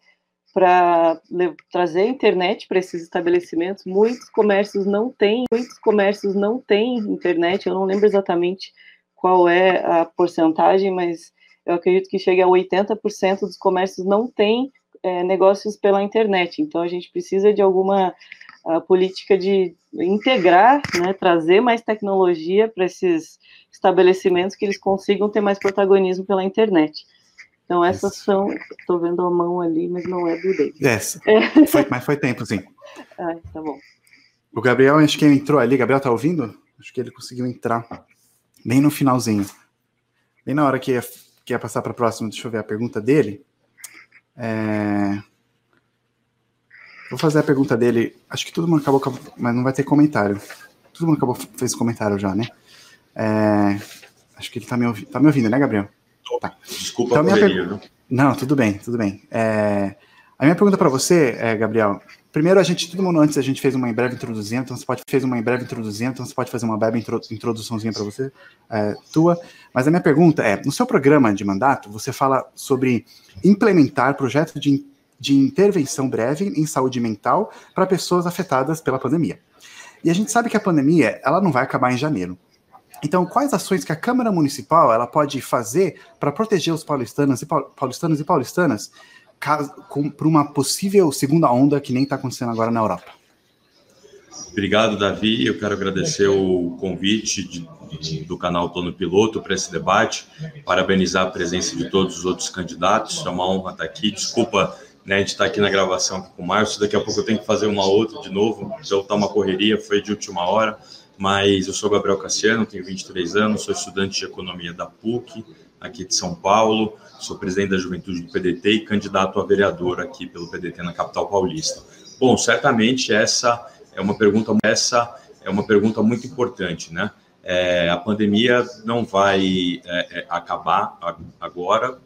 [SPEAKER 2] para trazer internet para esses estabelecimentos. Muitos comércios não têm, muitos comércios não têm internet. Eu não lembro exatamente qual é a porcentagem, mas eu acredito que chega a 80% dos comércios não têm é, negócios pela internet. Então, a gente precisa de alguma política de integrar, né, trazer mais tecnologia para esses estabelecimentos que eles consigam ter mais protagonismo pela internet. Então, essas são. Estou vendo a mão ali, mas não é do David.
[SPEAKER 1] Essa. É. Foi, mas foi tempo, sim.
[SPEAKER 2] Ah, tá bom.
[SPEAKER 1] O Gabriel, acho que ele entrou ali. Gabriel, tá ouvindo? Acho que ele conseguiu entrar bem no finalzinho. Bem na hora que ia, que ia passar para a próxima, deixa eu ver a pergunta dele. É... Vou fazer a pergunta dele. Acho que todo mundo acabou, mas não vai ter comentário. Todo mundo acabou fez comentário já, né? É... Acho que ele tá me, ouvi... tá me ouvindo, né, Gabriel?
[SPEAKER 7] Tá. Desculpa então, a correria, per...
[SPEAKER 1] Não, tudo bem, tudo bem. É... A minha pergunta para você, é, Gabriel, Primeiro, a gente, todo mundo antes, a gente fez uma em breve introduzindo, então você pode fez uma em breve introduzindo, então você pode fazer uma breve introdu introduçãozinha para você, é, tua. Mas a minha pergunta é: no seu programa de mandato, você fala sobre implementar projetos de, de intervenção breve em saúde mental para pessoas afetadas pela pandemia. E a gente sabe que a pandemia ela não vai acabar em janeiro. Então, quais ações que a Câmara Municipal ela pode fazer para proteger os paulistanos e paulistanos e paulistanas para uma possível segunda onda que nem está acontecendo agora na Europa.
[SPEAKER 7] Obrigado, Davi. Eu quero agradecer o convite de, de, do canal Plano Piloto para esse debate, parabenizar a presença de todos os outros candidatos. É uma honra estar aqui. Desculpa Né, a gente está aqui na gravação com o Márcio, daqui a pouco eu tenho que fazer uma outra de novo, então tá uma correria, foi de última hora, mas eu sou Gabriel Cassiano, tenho 23 anos, sou estudante de economia da PUC, aqui de São Paulo, sou presidente da juventude do PDT e candidato a vereador aqui pelo PDT na capital paulista. Bom, certamente essa é uma pergunta, essa é uma pergunta muito importante, né? É, a pandemia não vai é, é, acabar agora,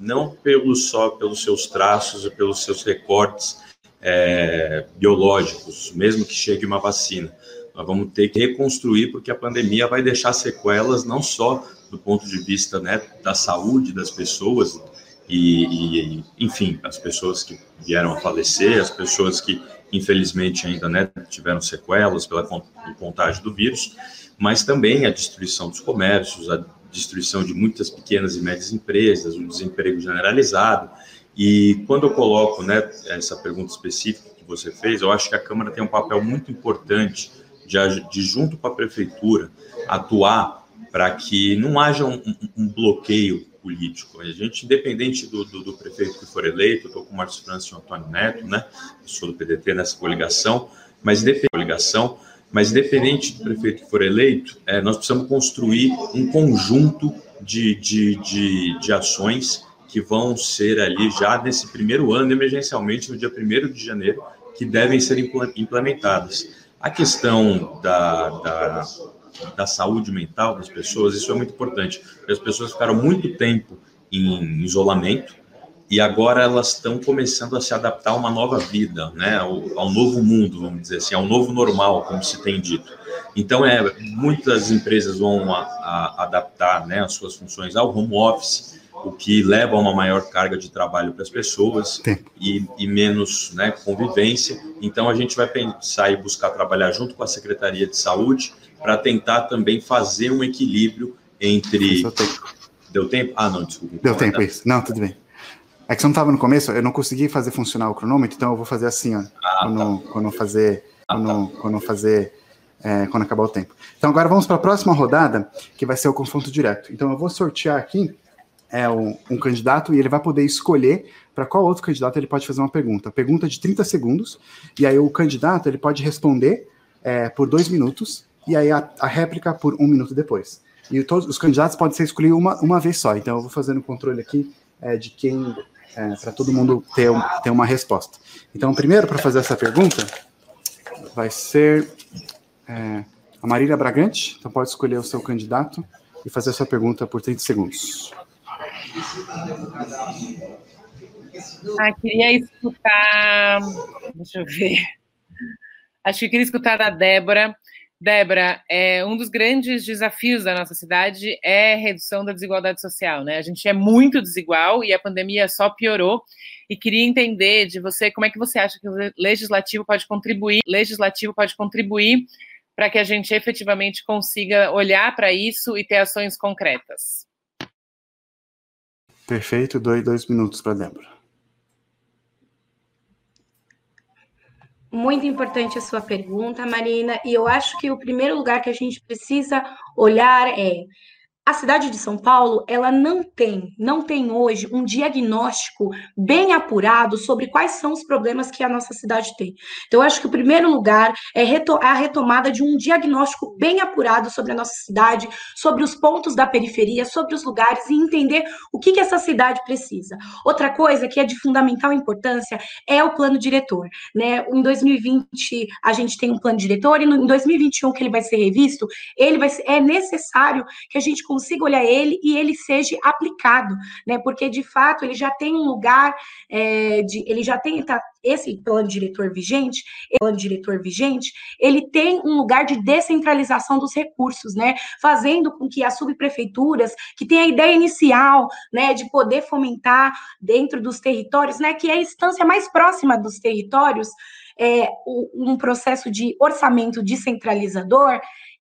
[SPEAKER 7] não pelo só pelos seus traços e pelos seus recortes é, biológicos, mesmo que chegue uma vacina. Nós vamos ter que reconstruir, porque a pandemia vai deixar sequelas não só do ponto de vista né, da saúde das pessoas, e, e, enfim, as pessoas que vieram a falecer, as pessoas que infelizmente ainda né, tiveram sequelas pela contágio do vírus, mas também a destruição dos comércios, a destruição de muitas pequenas e médias empresas, o desemprego generalizado. E quando eu coloco né, essa pergunta específica que você fez, eu acho que a Câmara tem um papel muito importante de, de junto com a Prefeitura, atuar para que não haja um, um, um, bloqueio político. A gente, independente do, do, do prefeito que for eleito, estou com o Márcio França e o Antônio Neto, né? Sou do PDT nessa coligação, mas independente coligação, mas independente do prefeito que for eleito, é, nós precisamos construir um conjunto de, de, de, de ações que vão ser ali já nesse primeiro ano, emergencialmente no dia 1 de janeiro, que devem ser implementadas. A questão da, da, da saúde mental das pessoas, isso é muito importante. As pessoas ficaram muito tempo em isolamento, e agora elas estão começando a se adaptar a uma nova vida, né, ao, ao, novo mundo, vamos dizer assim, ao novo normal, como se tem dito. Então, é, muitas empresas vão a, a adaptar né, as suas funções ao home office, o que leva a uma maior carga de trabalho para as pessoas e, e, menos né, convivência. Então, a gente vai pensar e buscar trabalhar junto com a Secretaria de Saúde para tentar também fazer um equilíbrio entre. Deu tempo? Ah, não, desculpa.
[SPEAKER 1] Deu tempo, isso. Não, tudo bem. É que você não estava no começo, eu não consegui fazer funcionar o cronômetro, então eu vou fazer assim, ó. Ah, quando, tá. quando fazer. Ah, quando, tá. quando fazer. É, quando acabar o tempo. Então agora vamos para a próxima rodada, que vai ser o confronto direto. Então eu vou sortear aqui é, um, um candidato e ele vai poder escolher para qual outro candidato ele pode fazer uma pergunta. Pergunta de 30 segundos, e aí o candidato ele pode responder é, por dois minutos, e aí a, a, réplica por um minuto depois. E todos os candidatos podem ser escolhidos uma, uma vez só. Então eu vou fazendo o controle aqui é, de quem é, para todo mundo ter, ter uma resposta. Então, primeiro, para fazer essa pergunta, vai ser é, a Marília Bragante. Então, pode escolher o seu candidato e fazer a sua pergunta por 30 segundos.
[SPEAKER 5] Ah, queria escutar. Deixa eu ver. Acho que queria escutar a Débora Débora, é, um dos grandes desafios da nossa cidade é a redução da desigualdade social, né? A gente é muito desigual e a pandemia só piorou. E queria entender de você como é que você acha que o legislativo pode contribuir, legislativo pode contribuir para que a gente efetivamente consiga olhar para isso e ter ações concretas.
[SPEAKER 1] Perfeito, dois, dois minutos para Débora.
[SPEAKER 4] Muito importante a sua pergunta, Marina, e eu acho que o primeiro lugar que a gente precisa olhar é a cidade de São Paulo, ela não tem, não tem hoje um diagnóstico bem apurado sobre quais são os problemas que a nossa cidade tem. Então, eu acho que o primeiro lugar é a retomada de um diagnóstico bem apurado sobre a nossa cidade, sobre os pontos da periferia, sobre os lugares e entender o que, que essa cidade precisa. Outra coisa que é de fundamental importância é o plano diretor. Né? Em 2020, a gente tem um plano diretor, e em 2021, que ele vai ser revisto, ele vai ser, é necessário que a gente consiga olhar ele e ele seja aplicado, né? Porque de fato ele já tem um lugar é, de, ele já tem tá, esse plano diretor vigente, plano diretor vigente, ele tem um lugar de descentralização dos recursos, né? Fazendo com que as subprefeituras, que tem a ideia inicial, né, de poder fomentar dentro dos territórios, né, que é a instância mais próxima dos territórios, é, um processo de orçamento descentralizador,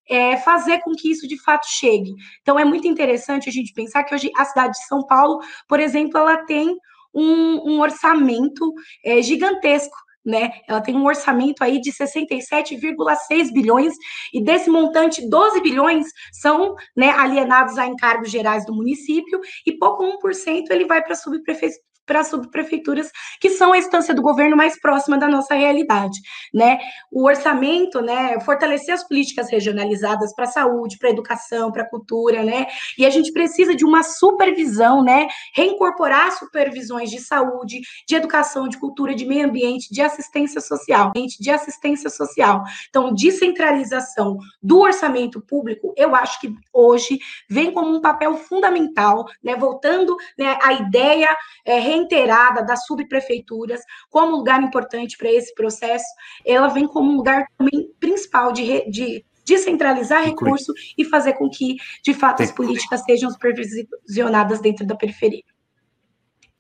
[SPEAKER 4] é, fazer com que isso de fato chegue. Então, é muito interessante a gente pensar que hoje a cidade de São Paulo, por exemplo, ela tem um, um orçamento é, gigantesco. Né? Ela tem um orçamento aí de 67,6 bilhões, e desse montante, 12 bilhões são né, alienados a encargos gerais do município, e pouco 1% ele vai para a subprefeitura para as subprefeituras, que são a instância do governo mais próxima da nossa realidade, né? O orçamento, né, fortalecer as políticas regionalizadas para a saúde, para a educação, para a cultura, né? E a gente precisa de uma supervisão, né? Reincorporar supervisões de saúde, de educação, de cultura, de meio ambiente, de assistência social, de assistência social. Então, descentralização do orçamento público, eu acho que hoje vem como um papel fundamental, né? Voltando né, à ideia é, reiterada das subprefeituras como lugar importante para esse processo, ela vem como um lugar também principal de, de descentralizar recurso e fazer com que, de fato, as políticas sejam supervisionadas dentro da periferia.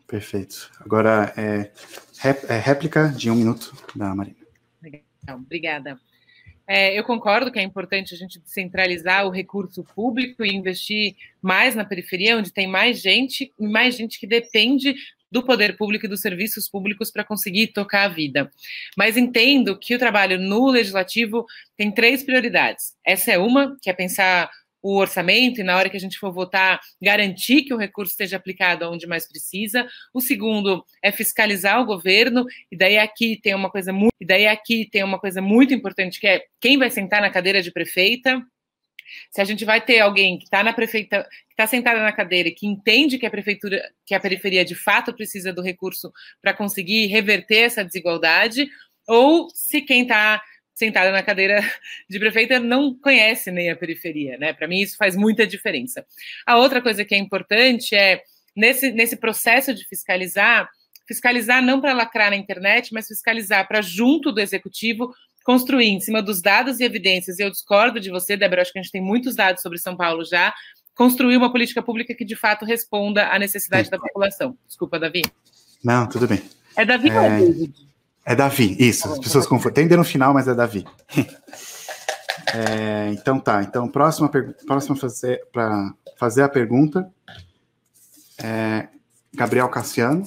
[SPEAKER 1] Perfeito. Agora, é, é réplica de um minuto da Marina.
[SPEAKER 5] Legal, obrigada. É, eu concordo que é importante a gente descentralizar o recurso público e investir mais na periferia, onde tem mais gente, mais gente que depende do poder público e dos serviços públicos para conseguir tocar a vida. Mas entendo que o trabalho no legislativo tem três prioridades. Essa é uma, que é pensar o orçamento e na hora que a gente for votar, garantir que o recurso esteja aplicado onde mais precisa. O segundo é fiscalizar o governo, e daí aqui tem uma coisa muito, e daí aqui tem uma coisa muito importante que é quem vai sentar na cadeira de prefeita. Se a gente vai ter alguém que está na prefeita, que está sentada na cadeira e que entende que a prefeitura, que a periferia de fato precisa do recurso para conseguir reverter essa desigualdade, ou se quem está sentada na cadeira de prefeita não conhece nem a periferia, né? Para mim isso faz muita diferença. A outra coisa que é importante é nesse, nesse processo de fiscalizar, fiscalizar não para lacrar na internet, mas fiscalizar para junto do executivo construir em cima dos dados e evidências. Eu discordo de você, Débora, acho que a gente tem muitos dados sobre São Paulo já. Construir uma política pública que de fato responda à necessidade da população. Desculpa, Davi.
[SPEAKER 1] Não, tudo bem.
[SPEAKER 5] É Davi é... ou David?
[SPEAKER 1] É Davi, isso. As pessoas confundem. Tem D no final, mas é Davi. É, então tá. Então, próxima, próxima fazer, para fazer a pergunta. É Gabriel Cassiano,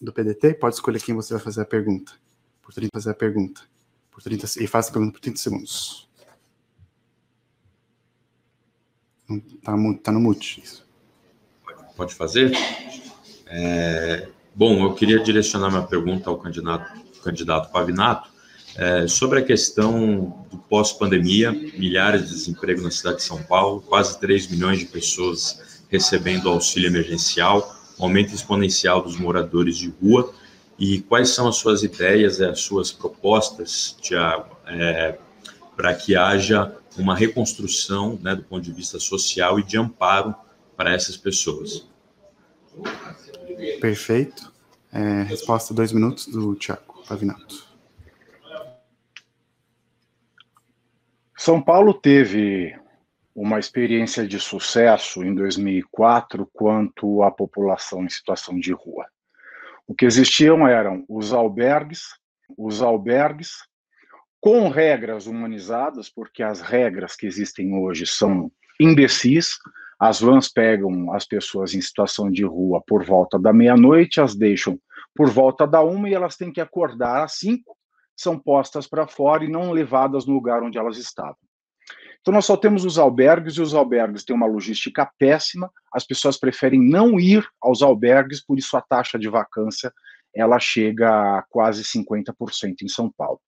[SPEAKER 1] do PDT. Pode escolher quem você vai fazer a pergunta. Por 30, fazer a pergunta. Por 30, e faça a pergunta por 30 segundos. Tá, tá no mute. Isso.
[SPEAKER 7] Pode fazer? É, bom, eu queria direcionar minha pergunta ao candidato candidato Pavinato, é, sobre a questão do pós-pandemia, milhares de desemprego na cidade de São Paulo, quase 3 milhões de pessoas recebendo auxílio emergencial, aumento exponencial dos moradores de rua, e quais são as suas ideias, as suas propostas, Tiago, é, para que haja uma reconstrução né, do ponto de vista social e de amparo para essas pessoas?
[SPEAKER 1] Perfeito. É, resposta dois minutos do Tiago. Pavinato.
[SPEAKER 6] São Paulo teve uma experiência de sucesso em 2004 quanto à população em situação de rua. O que existiam eram os albergues, os albergues com regras humanizadas, porque as regras que existem hoje são imbecis. As vans pegam as pessoas em situação de rua por volta da meia-noite, as deixam por volta da uma e elas têm que acordar às cinco, são postas para fora e não levadas no lugar onde elas estavam. Então, nós só temos os albergues, e os albergues têm uma logística péssima, as pessoas preferem não ir aos albergues, por isso a taxa de vacância ela chega a quase 50% em São Paulo.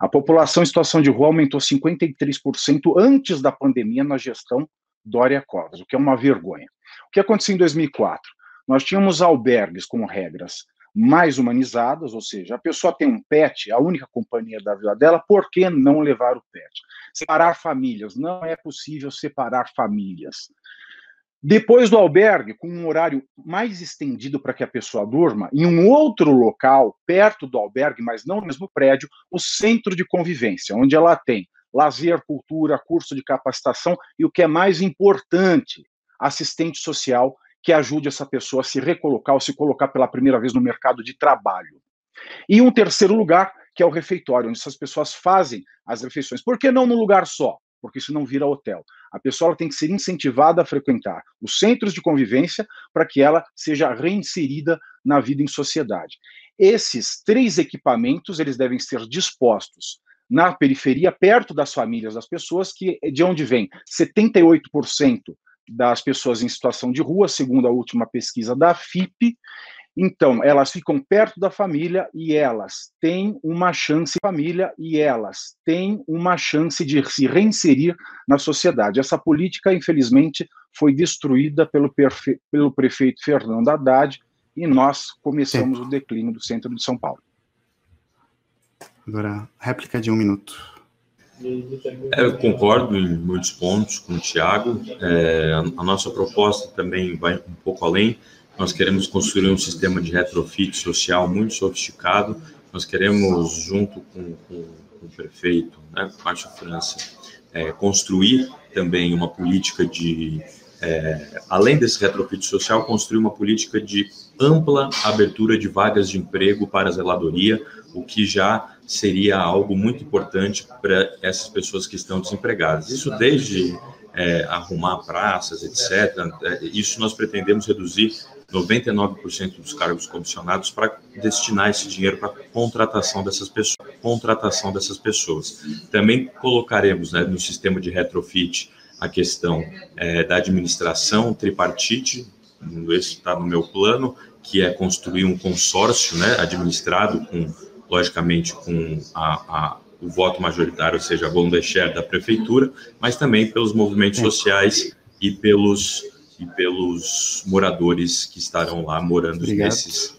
[SPEAKER 6] A população em situação de rua aumentou 53% antes da pandemia na gestão Dória Covas, o que é uma vergonha. O que aconteceu em 2004? Nós tínhamos albergues com regras mais humanizadas, ou seja, a pessoa tem um pet, a única companhia da vida dela, por que não levar o pet? Separar famílias, não é possível separar famílias. Depois do albergue, com um horário mais estendido para que a pessoa durma, em um outro local, perto do albergue, mas não no mesmo prédio, o centro de convivência, onde ela tem lazer, cultura, curso de capacitação e o que é mais importante, assistente social que ajude essa pessoa a se recolocar ou se colocar pela primeira vez no mercado de trabalho. E um terceiro lugar, que é o refeitório, onde essas pessoas fazem as refeições. Por que não num lugar só? Porque isso não vira hotel. A pessoa tem que ser incentivada a frequentar os centros de convivência para que ela seja reinserida na vida em sociedade. Esses três equipamentos eles devem ser dispostos na periferia, perto das famílias das pessoas, que de onde vem 78% das pessoas em situação de rua, segundo a última pesquisa da FIP, Então, elas ficam perto da família e elas têm uma chance, família e elas têm uma chance de se reinserir na sociedade. Essa política, infelizmente, foi destruída pelo, pelo prefeito Fernando Haddad e nós começamos Sim. o declínio do centro de São Paulo.
[SPEAKER 1] Agora, réplica de um minuto.
[SPEAKER 7] É, eu concordo em muitos pontos com o Tiago. É, a nossa proposta também vai um pouco além. Nós queremos construir um sistema de retrofit social muito sofisticado. Nós queremos, junto com, com, com o prefeito, né, com Márcio França, é, construir também uma política de, é, além desse retrofit social, construir uma política de ampla abertura de vagas de emprego para a zeladoria, o que já seria algo muito importante para essas pessoas que estão desempregadas. Isso desde é, arrumar praças, etc. É, isso nós pretendemos reduzir 99% dos cargos comissionados para destinar esse dinheiro para contratação dessas pessoas. Contratação dessas pessoas. Também colocaremos né, no sistema de retrofit a questão é, da administração tripartite, esse está no meu plano, que é construir um consórcio né, administrado com, logicamente, com a, a, o voto majoritário, ou seja, a bond share da prefeitura, mas também pelos movimentos sociais e pelos e pelos moradores que estarão lá morando nesses,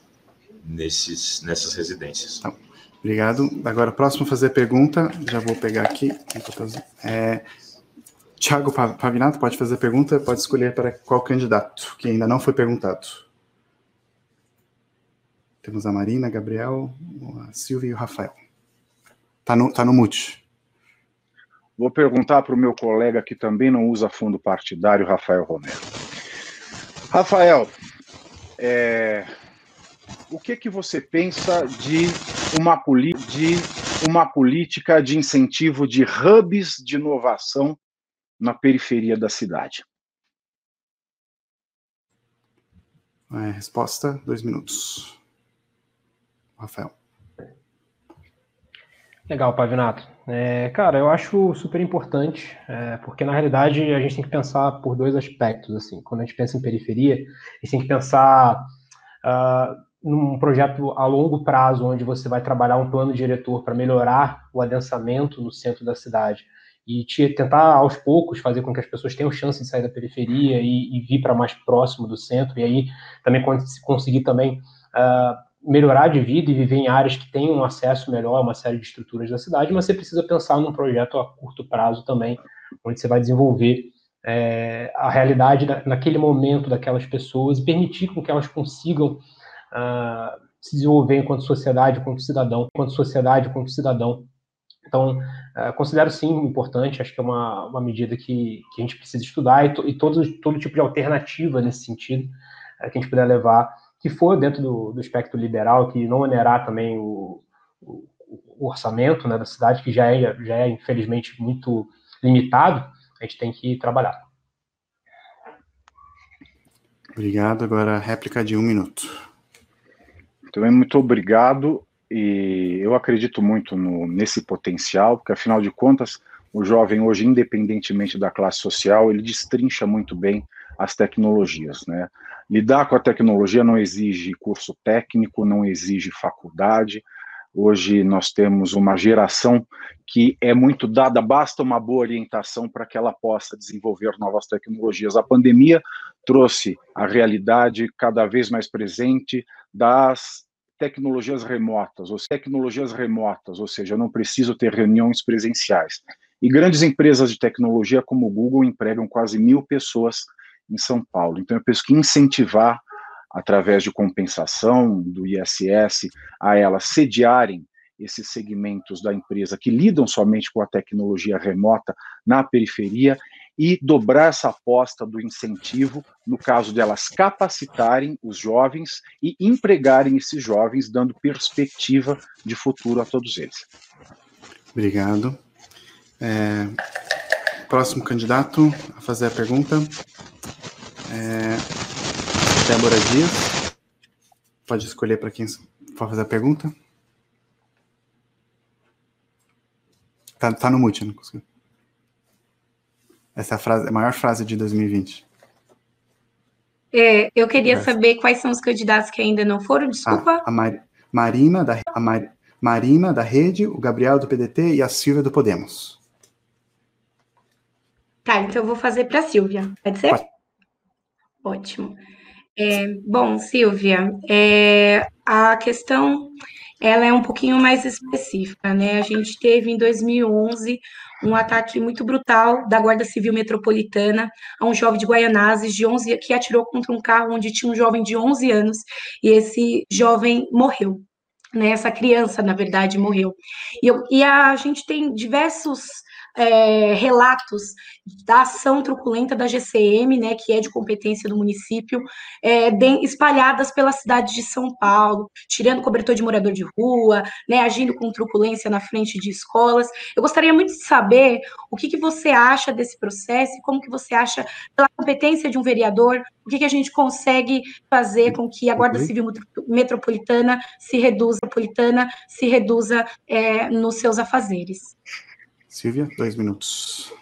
[SPEAKER 7] nesses, nessas residências.
[SPEAKER 1] Então, obrigado. Agora, próximo fazer pergunta, já vou pegar aqui. É, Tiago Pavinato, pode fazer pergunta, pode escolher para qual candidato, que ainda não foi perguntado. Temos a Marina, a Gabriel, a Silvia e o Rafael. Está no, tá no mute.
[SPEAKER 6] Vou perguntar para o meu colega que também não usa fundo partidário, Rafael Romero. Rafael, é, o que que você pensa de uma, de uma política de incentivo de hubs de inovação na periferia da cidade?
[SPEAKER 1] É, resposta, dois minutos. Rafael.
[SPEAKER 3] Legal, Pavinato. É, cara, eu acho super importante, é, porque na realidade a gente tem que pensar por dois aspectos. Assim, quando a gente pensa em periferia, a gente tem que pensar uh, num projeto a longo prazo, onde você vai trabalhar um plano diretor para melhorar o adensamento no centro da cidade e te, tentar aos poucos fazer com que as pessoas tenham chance de sair da periferia e, e vir para mais próximo do centro. E aí também conseguir também uh, melhorar de vida e viver em áreas que tenham um acesso melhor a uma série de estruturas da cidade, mas você precisa pensar num projeto a curto prazo também, onde você vai desenvolver é, a realidade da, naquele momento daquelas pessoas e permitir com que elas consigam uh, se desenvolver enquanto sociedade, enquanto cidadão, enquanto sociedade, enquanto cidadão. Então, uh, considero sim importante, acho que é uma, uma medida que, que a gente precisa estudar e, to, e todo, todo tipo de alternativa nesse sentido uh, que a gente puder levar que for dentro do, do espectro liberal, que não onerar também o, o, o, orçamento né, da cidade, que já é, já é, infelizmente, muito limitado, a gente tem que trabalhar.
[SPEAKER 1] Obrigado. Agora, réplica de um minuto.
[SPEAKER 6] Também muito obrigado. E eu acredito muito no, nesse potencial, porque afinal de contas, o jovem hoje, independentemente da classe social, ele destrincha muito bem as tecnologias, né? Lidar com a tecnologia não exige curso técnico, não exige faculdade. Hoje nós temos uma geração que é muito dada, basta uma boa orientação para que ela possa desenvolver novas tecnologias. A pandemia trouxe a realidade cada vez mais presente das tecnologias remotas, ou tecnologias remotas, ou seja, eu não preciso ter reuniões presenciais. E grandes empresas de tecnologia como o Google empregam quase mil pessoas em São Paulo. Então, eu penso que incentivar, através de compensação do ISS, a elas sediarem esses segmentos da empresa que lidam somente com a tecnologia remota na periferia e dobrar essa aposta do incentivo, no caso delas capacitarem os jovens e empregarem esses jovens, dando perspectiva de futuro a todos eles.
[SPEAKER 1] Obrigado. É, próximo candidato a fazer a pergunta. É, Débora Dias. Pode escolher para quem for fazer a pergunta. Tá, tá no mute, não consigo. Essa é a, frase, a maior frase de 2020.
[SPEAKER 4] É, eu queria saber quais são os candidatos que ainda não foram, desculpa.
[SPEAKER 1] A, a Mar, Marina, da, a Mar, Marina, da Rede, o Gabriel, do PDT e a Silvia, do Podemos.
[SPEAKER 4] Tá, então eu vou fazer para a Silvia, pode ser? Pode. Ótimo. É, bom, Silvia, é, a questão ela é um pouquinho mais específica, né? A gente teve em 2011 um ataque muito brutal da Guarda Civil Metropolitana a um jovem de Guaianazes de 11 que atirou contra um carro onde tinha um jovem de 11 anos e esse jovem morreu. Né, essa criança, na verdade, morreu. E, eu, e a gente tem diversos é, relatos da ação truculenta da GCM, né, que é de competência do município, é, de, espalhadas pela cidade de São Paulo, tirando cobertor de morador de rua, né, agindo com truculência na frente de escolas. Eu gostaria muito de saber o que, que você acha desse processo e como que você acha, pela competência de um vereador, o que, que a gente consegue fazer com que a Guarda Civil Metropolitana se reduza, metropolitana se reduza é, nos seus afazeres.
[SPEAKER 1] Silvia, dois minutos.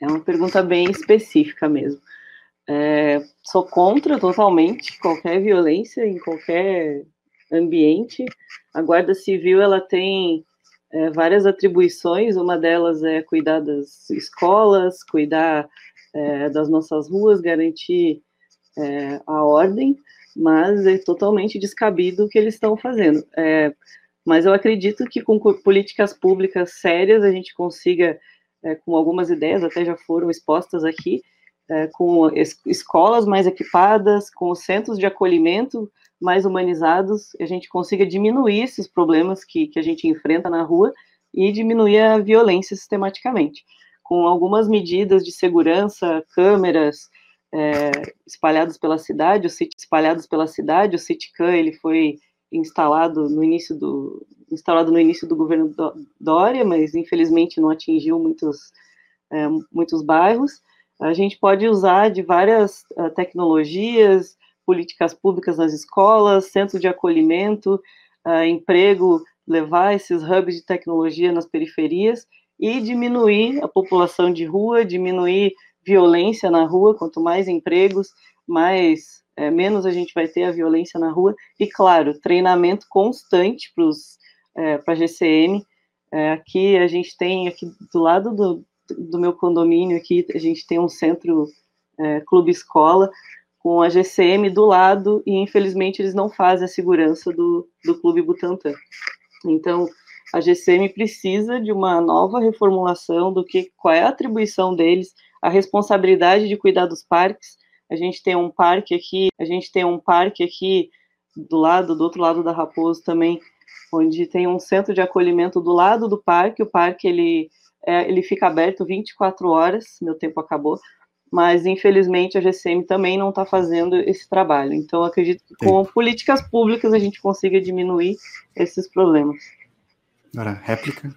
[SPEAKER 2] É uma pergunta bem específica mesmo. É, sou contra totalmente qualquer violência em qualquer ambiente. A Guarda Civil ela tem é, várias atribuições. Uma delas é cuidar das escolas, cuidar é, das nossas ruas, garantir é, a ordem, mas é totalmente descabido o que eles estão fazendo. Mas eu acredito que com políticas públicas sérias a gente consiga, é, com algumas ideias, até já foram expostas aqui, é, com es escolas mais equipadas, com centros de acolhimento mais humanizados, a gente consiga diminuir esses problemas que, que a gente enfrenta na rua e diminuir a violência sistematicamente. Com algumas medidas de segurança, câmeras é, espalhadas pela cidade, o espalhados pela cidade, o CityCam, ele foi instalado no início do instalado no início do governo Dória, mas infelizmente não atingiu muitos é, muitos bairros. A gente pode usar de várias uh, tecnologias, políticas públicas nas escolas, centros de acolhimento, uh, emprego, levar esses hubs de tecnologia nas periferias e diminuir a população de rua, diminuir violência na rua. Quanto mais empregos, mais é, menos a gente vai ter a violência na rua, e claro, treinamento constante para a é, GCM. É, aqui a gente tem, aqui do lado do, do meu condomínio, aqui a gente tem um centro é, clube escola, com a GCM do lado, e infelizmente eles não fazem a segurança do, do Clube Butantã. Então, a GCM precisa de uma nova reformulação do que qual é a atribuição deles, a responsabilidade de cuidar dos parques, a gente tem um parque aqui, a gente tem um parque aqui do lado, do outro lado da Raposo também, onde tem um centro de acolhimento do lado do parque. O parque ele é, ele fica aberto 24 horas. Meu tempo acabou, mas infelizmente a GCM também não está fazendo esse trabalho. Então acredito que com Sim. políticas públicas a gente consiga diminuir esses problemas.
[SPEAKER 1] Agora réplica.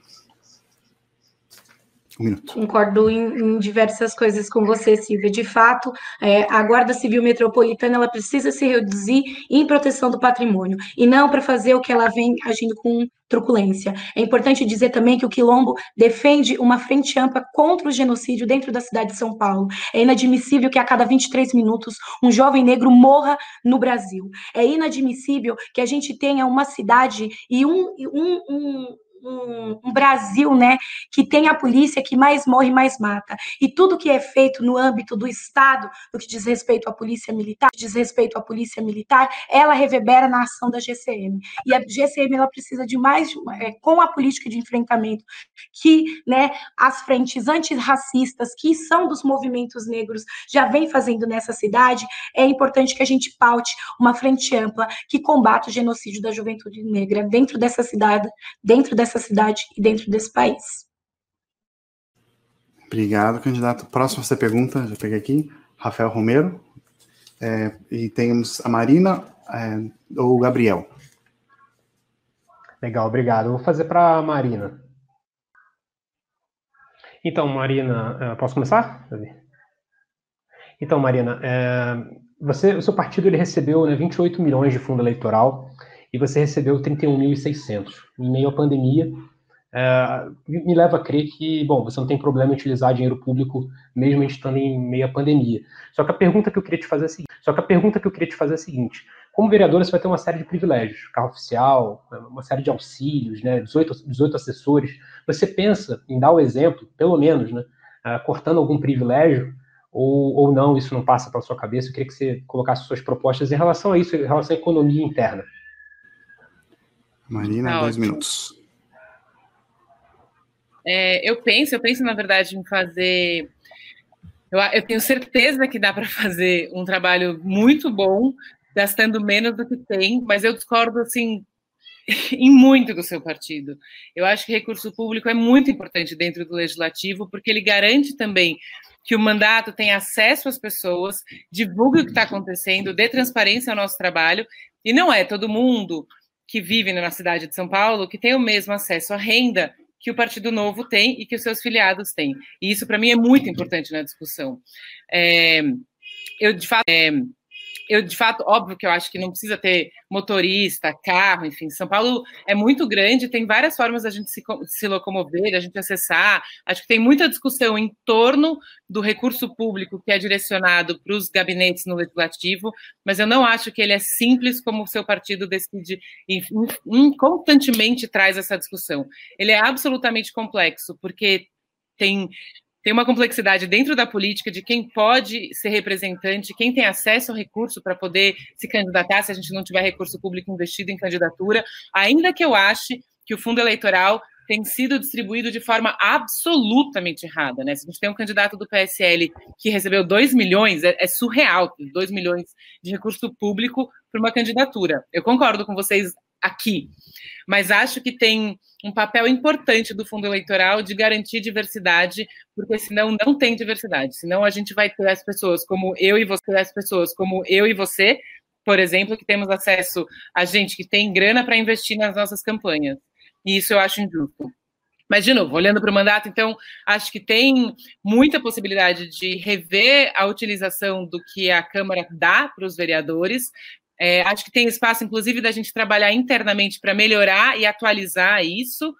[SPEAKER 4] Um minuto. Concordo em, em, diversas coisas com você, Silvia. De fato, é, a Guarda Civil Metropolitana ela precisa se reduzir em proteção do patrimônio e não para fazer o que ela vem agindo com truculência. É importante dizer também que o Quilombo defende uma frente ampla contra o genocídio dentro da cidade de São Paulo. É inadmissível que a cada 23 minutos um jovem negro morra no Brasil. É inadmissível que a gente tenha uma cidade e um, um, um um, um, Brasil, né, que tem a polícia que mais morre, mais mata. E tudo que é feito no âmbito do Estado, no que diz respeito à polícia militar, diz respeito à polícia militar, ela reverbera na ação da GCM. E a GCM ela precisa de mais, é, com a política de enfrentamento, que, né, as frentes antirracistas que são dos movimentos negros já vem fazendo nessa cidade, é importante que a gente paute uma frente ampla que combate o genocídio da juventude negra dentro dessa cidade, dentro dessa dessa cidade e dentro desse país.
[SPEAKER 1] Obrigado, candidato. Próxima você pergunta, já peguei aqui, Rafael Romero. É, e temos a Marina é, ou o Gabriel.
[SPEAKER 3] Legal, obrigado. vou fazer para a Marina. Então, Marina, é, posso começar? Então, Marina, é, você, o seu partido ele recebeu né, 28 milhões de fundo eleitoral e você recebeu 31.600. Em meio à pandemia, é, me leva a crer que, bom, você não tem problema em utilizar dinheiro público mesmo estando em meio à pandemia. Só que a pergunta que eu queria te fazer é a seguinte, só que a pergunta que eu queria te fazer é a seguinte, como vereador, você vai ter uma série de privilégios, carro oficial, uma série de auxílios, né, 18, 18 assessores. Você pensa em dar o exemplo, pelo menos, né, uh, cortando algum privilégio, ou, ou não, isso não passa pela sua cabeça? Eu queria que você colocasse suas propostas em relação a isso, em relação à economia interna.
[SPEAKER 1] Marina, tá dois ótimo. minutos.
[SPEAKER 5] É, eu penso, eu penso, na verdade, em fazer. Eu, eu tenho certeza que dá para fazer um trabalho muito bom, gastando menos do que tem, mas eu discordo assim em muito do seu partido. Eu acho que recurso público é muito importante dentro do legislativo, porque ele garante também que o mandato tenha acesso às pessoas, divulgue o que está acontecendo, dê transparência ao nosso trabalho, e não é todo mundo que vive na cidade de São Paulo que tem o mesmo acesso à renda que o Partido Novo tem e que os seus filiados têm. E isso, para mim, é muito importante na discussão. É, eu, de fato, é, eu, de fato, óbvio que eu acho que não precisa ter motorista, carro, enfim. São Paulo é muito grande, tem várias formas da gente se, se locomover, da gente acessar. Acho que tem muita discussão em torno do recurso público que é direcionado para os gabinetes no legislativo, mas eu não acho que ele é simples como o seu partido decide e constantemente traz essa discussão. Ele é absolutamente complexo, porque tem tem uma complexidade dentro da política de quem pode ser representante, quem tem acesso ao recurso para poder se candidatar se a gente não tiver recurso público investido em candidatura, ainda que eu ache que o fundo eleitoral tem sido distribuído de forma absolutamente errada, né? Se a gente tem um candidato do PSL que recebeu 2 milhões, é, é surreal, 2 milhões de recurso público para uma candidatura. Eu concordo com vocês aqui, mas acho que tem um papel importante do fundo eleitoral de garantir diversidade, porque senão não tem diversidade. Senão a gente vai ter as pessoas como eu e você, as pessoas como eu e você, por exemplo, que temos acesso a gente que tem grana para investir nas nossas campanhas. E isso eu acho injusto. Mas, de novo, olhando para o mandato, então, acho que tem muita possibilidade de rever a utilização do que a Câmara dá para os vereadores, é, acho que tem espaço, inclusive, da gente trabalhar internamente para melhorar e atualizar isso.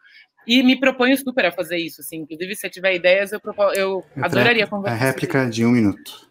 [SPEAKER 5] E me proponho super a fazer isso. Assim. Inclusive, se tiver ideias, eu, propo... eu adoraria conversar.
[SPEAKER 1] A réplica de um minuto.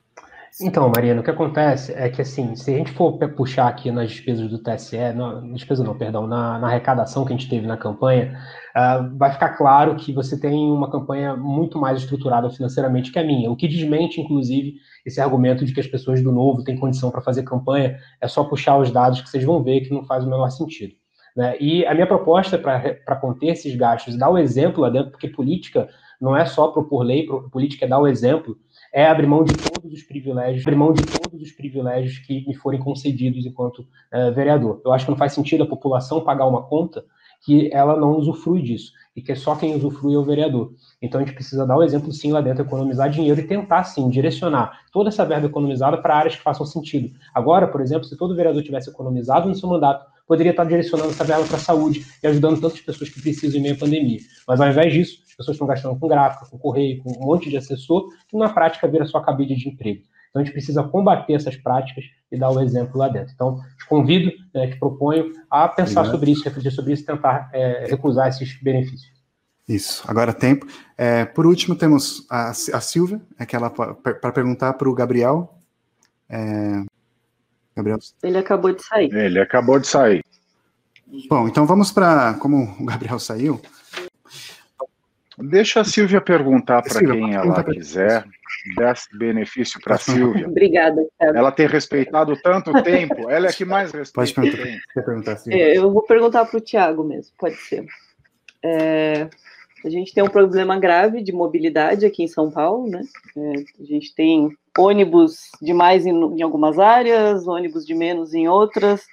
[SPEAKER 3] Então, Mariana, o que acontece é que, assim, se a gente for puxar aqui nas despesas do TSE, não, despesa não, perdão, na, na arrecadação que a gente teve na campanha, uh, vai ficar claro que você tem uma campanha muito mais estruturada financeiramente que a minha, o que desmente, inclusive, esse argumento de que as pessoas do Novo têm condição para fazer campanha, é só puxar os dados que vocês vão ver que não faz o menor sentido. Né? E a minha proposta para conter esses gastos, dar o exemplo lá dentro, porque política não é só propor lei, política é dar o exemplo, é abrir mão de todos os privilégios, abrir mão de todos os privilégios que me forem concedidos enquanto é, vereador. Eu acho que não faz sentido a população pagar uma conta que ela não usufrui disso e que só quem usufrui é o vereador. Então a gente precisa dar o um exemplo sim lá dentro, economizar dinheiro e tentar sim direcionar toda essa verba economizada para áreas que façam sentido. Agora, por exemplo, se todo vereador tivesse economizado no seu mandato, poderia estar direcionando essa verba para a saúde e ajudando tantas pessoas que precisam em meio à pandemia. Mas ao invés disso, pessoas estão gastando com gráfico, com correio, com um monte de assessor, que na prática vira sua cabide de emprego. Então a gente precisa combater essas práticas e dar o exemplo lá dentro. Então, te convido, né, te proponho a pensar Obrigado. sobre isso, refletir sobre isso, tentar é, recusar esses benefícios.
[SPEAKER 1] Isso, agora tempo. É, por último, temos a, a Silvia, aquela para perguntar para o Gabriel. É,
[SPEAKER 2] Gabriel. Ele acabou de sair.
[SPEAKER 6] Ele acabou de sair.
[SPEAKER 1] Bom, então vamos para. Como o Gabriel saiu.
[SPEAKER 6] Deixa a Silvia perguntar para quem ela quiser. Desse benefício para a Silvia.
[SPEAKER 2] Obrigada.
[SPEAKER 6] Cara. Ela tem respeitado tanto tempo, ela é que mais respeita.
[SPEAKER 1] Pode perguntar. perguntar
[SPEAKER 2] é, eu vou perguntar para o Tiago mesmo, pode ser. É, a gente tem um problema grave de mobilidade aqui em São Paulo, né? É, a gente tem ônibus demais em, em algumas áreas, ônibus de menos em outras,